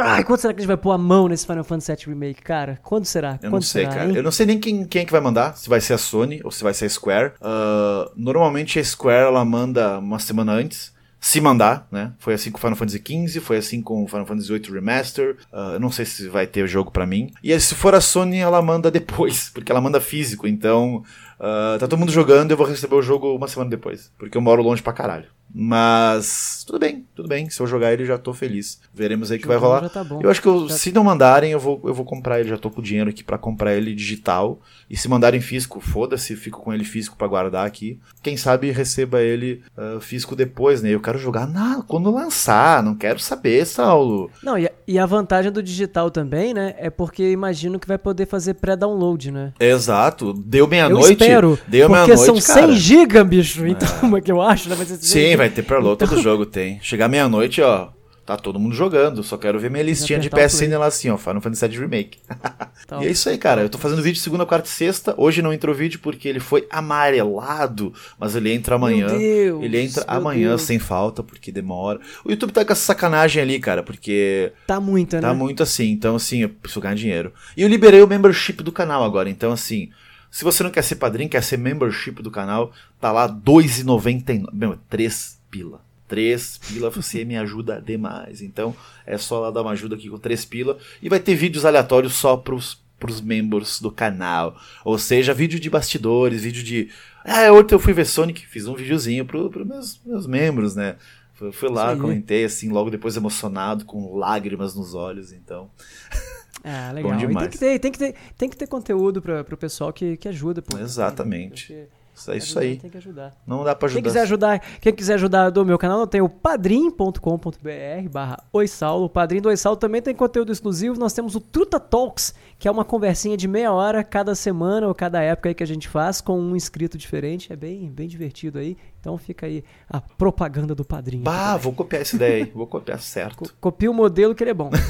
ai, quando será que a gente vai pôr a mão nesse Final Fantasy VII Remake, cara? Quando será? Eu quando não sei, será, cara. hein? Eu não sei nem quem, quem é que vai mandar, se vai ser a Sony ou se vai ser a Square. Uh, normalmente a Square ela manda uma semana antes. Se mandar, né? Foi assim com Final Fantasy XV, foi assim com Final Fantasy VIII Remaster. Uh, não sei se vai ter o jogo pra mim. E se for a Sony, ela manda depois, porque ela manda físico. Então, uh, tá todo mundo jogando, eu vou receber o jogo uma semana depois, porque eu moro longe pra caralho. Mas tudo bem, tudo bem. Se eu jogar ele, já tô feliz. Veremos aí o que vai rolar. tá. Eu acho que eu- se não mandarem, eu vou, eu vou comprar ele. Já tô com dinheiro aqui pra comprar ele digital. E se mandarem físico, foda-se, fico com ele físico pra guardar aqui. Quem sabe receba ele ah, físico depois, né? Eu quero jogar na, quando lançar, não quero saber, Saulo. Não, e a, e a vantagem do digital também, né? É porque imagino que vai poder fazer pré-download, né? Exato. Deu Eu meia-noite. Espero, Deu porque meia-noite, são 100 cara. GB, bicho. Então, é que eu acho, né? Vai ser 100 Sim, giga. vai ter preload, Então- todo jogo tem. Chegar meia-noite, ó. Tá todo mundo jogando, só quero ver minha listinha de PSN lá assim, ó, Final Fantasy VII Remake. Tal. E é isso aí, cara. Eu tô fazendo vídeo segunda, quarta e sexta. Hoje não entrou vídeo porque ele foi amarelado, mas ele entra amanhã. Meu Deus, ele entra amanhã Deus. sem falta, porque demora. O YouTube tá com essa sacanagem ali, cara, porque Tá muita, né? tá muito assim. Então, assim, eu preciso ganhar dinheiro. E eu liberei o membership do canal agora. Então, assim, se você não quer ser padrinho, quer ser membership do canal, tá lá R$2,99. Meu, 3 pila. 3 pila, você me ajuda demais. Então, é só lá dar uma ajuda aqui com 3 pila. E vai ter vídeos aleatórios só pros, pros membros do canal. Ou seja, vídeo de bastidores, vídeo de. Ah, ontem eu fui ver Sonic, fiz um videozinho pro, pro meus, meus membros, né? Fui, fui lá, aí. comentei assim, logo depois emocionado, com lágrimas nos olhos, então. Ah, legal. Bom E tem demais. que ter, tem que ter, tem que ter conteúdo pra, pro pessoal que, que ajuda, pô. Exatamente. Porque Isso é isso aí. Tem que ajudar. Não dá pra Quem ajudar. quiser ajudar, quem quiser ajudar do meu canal, eu tenho o padrim.com.br barra Oi Saulo. O Padrim do Oi Saulo também tem conteúdo exclusivo. Nós temos o Truta Talks, que é uma conversinha de meia hora cada semana ou cada época aí que a gente faz com um inscrito diferente. É bem, bem divertido aí. Então fica aí a propaganda do Padrim. Bah, vou copiar essa ideia aí. Vou copiar certo. Co- Copia o modelo que ele é bom.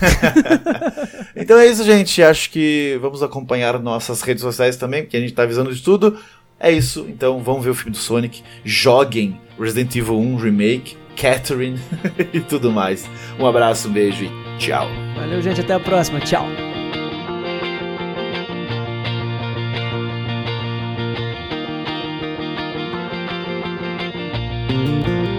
Então é isso, gente. Acho que vamos acompanhar nossas redes sociais também, porque a gente tá avisando de tudo. É isso. Então vamos ver o filme do Sonic. Joguem Resident Evil 1 Remake, Catherine e tudo mais. Um abraço, um beijo e tchau. Valeu, gente. Até a próxima. Tchau. Música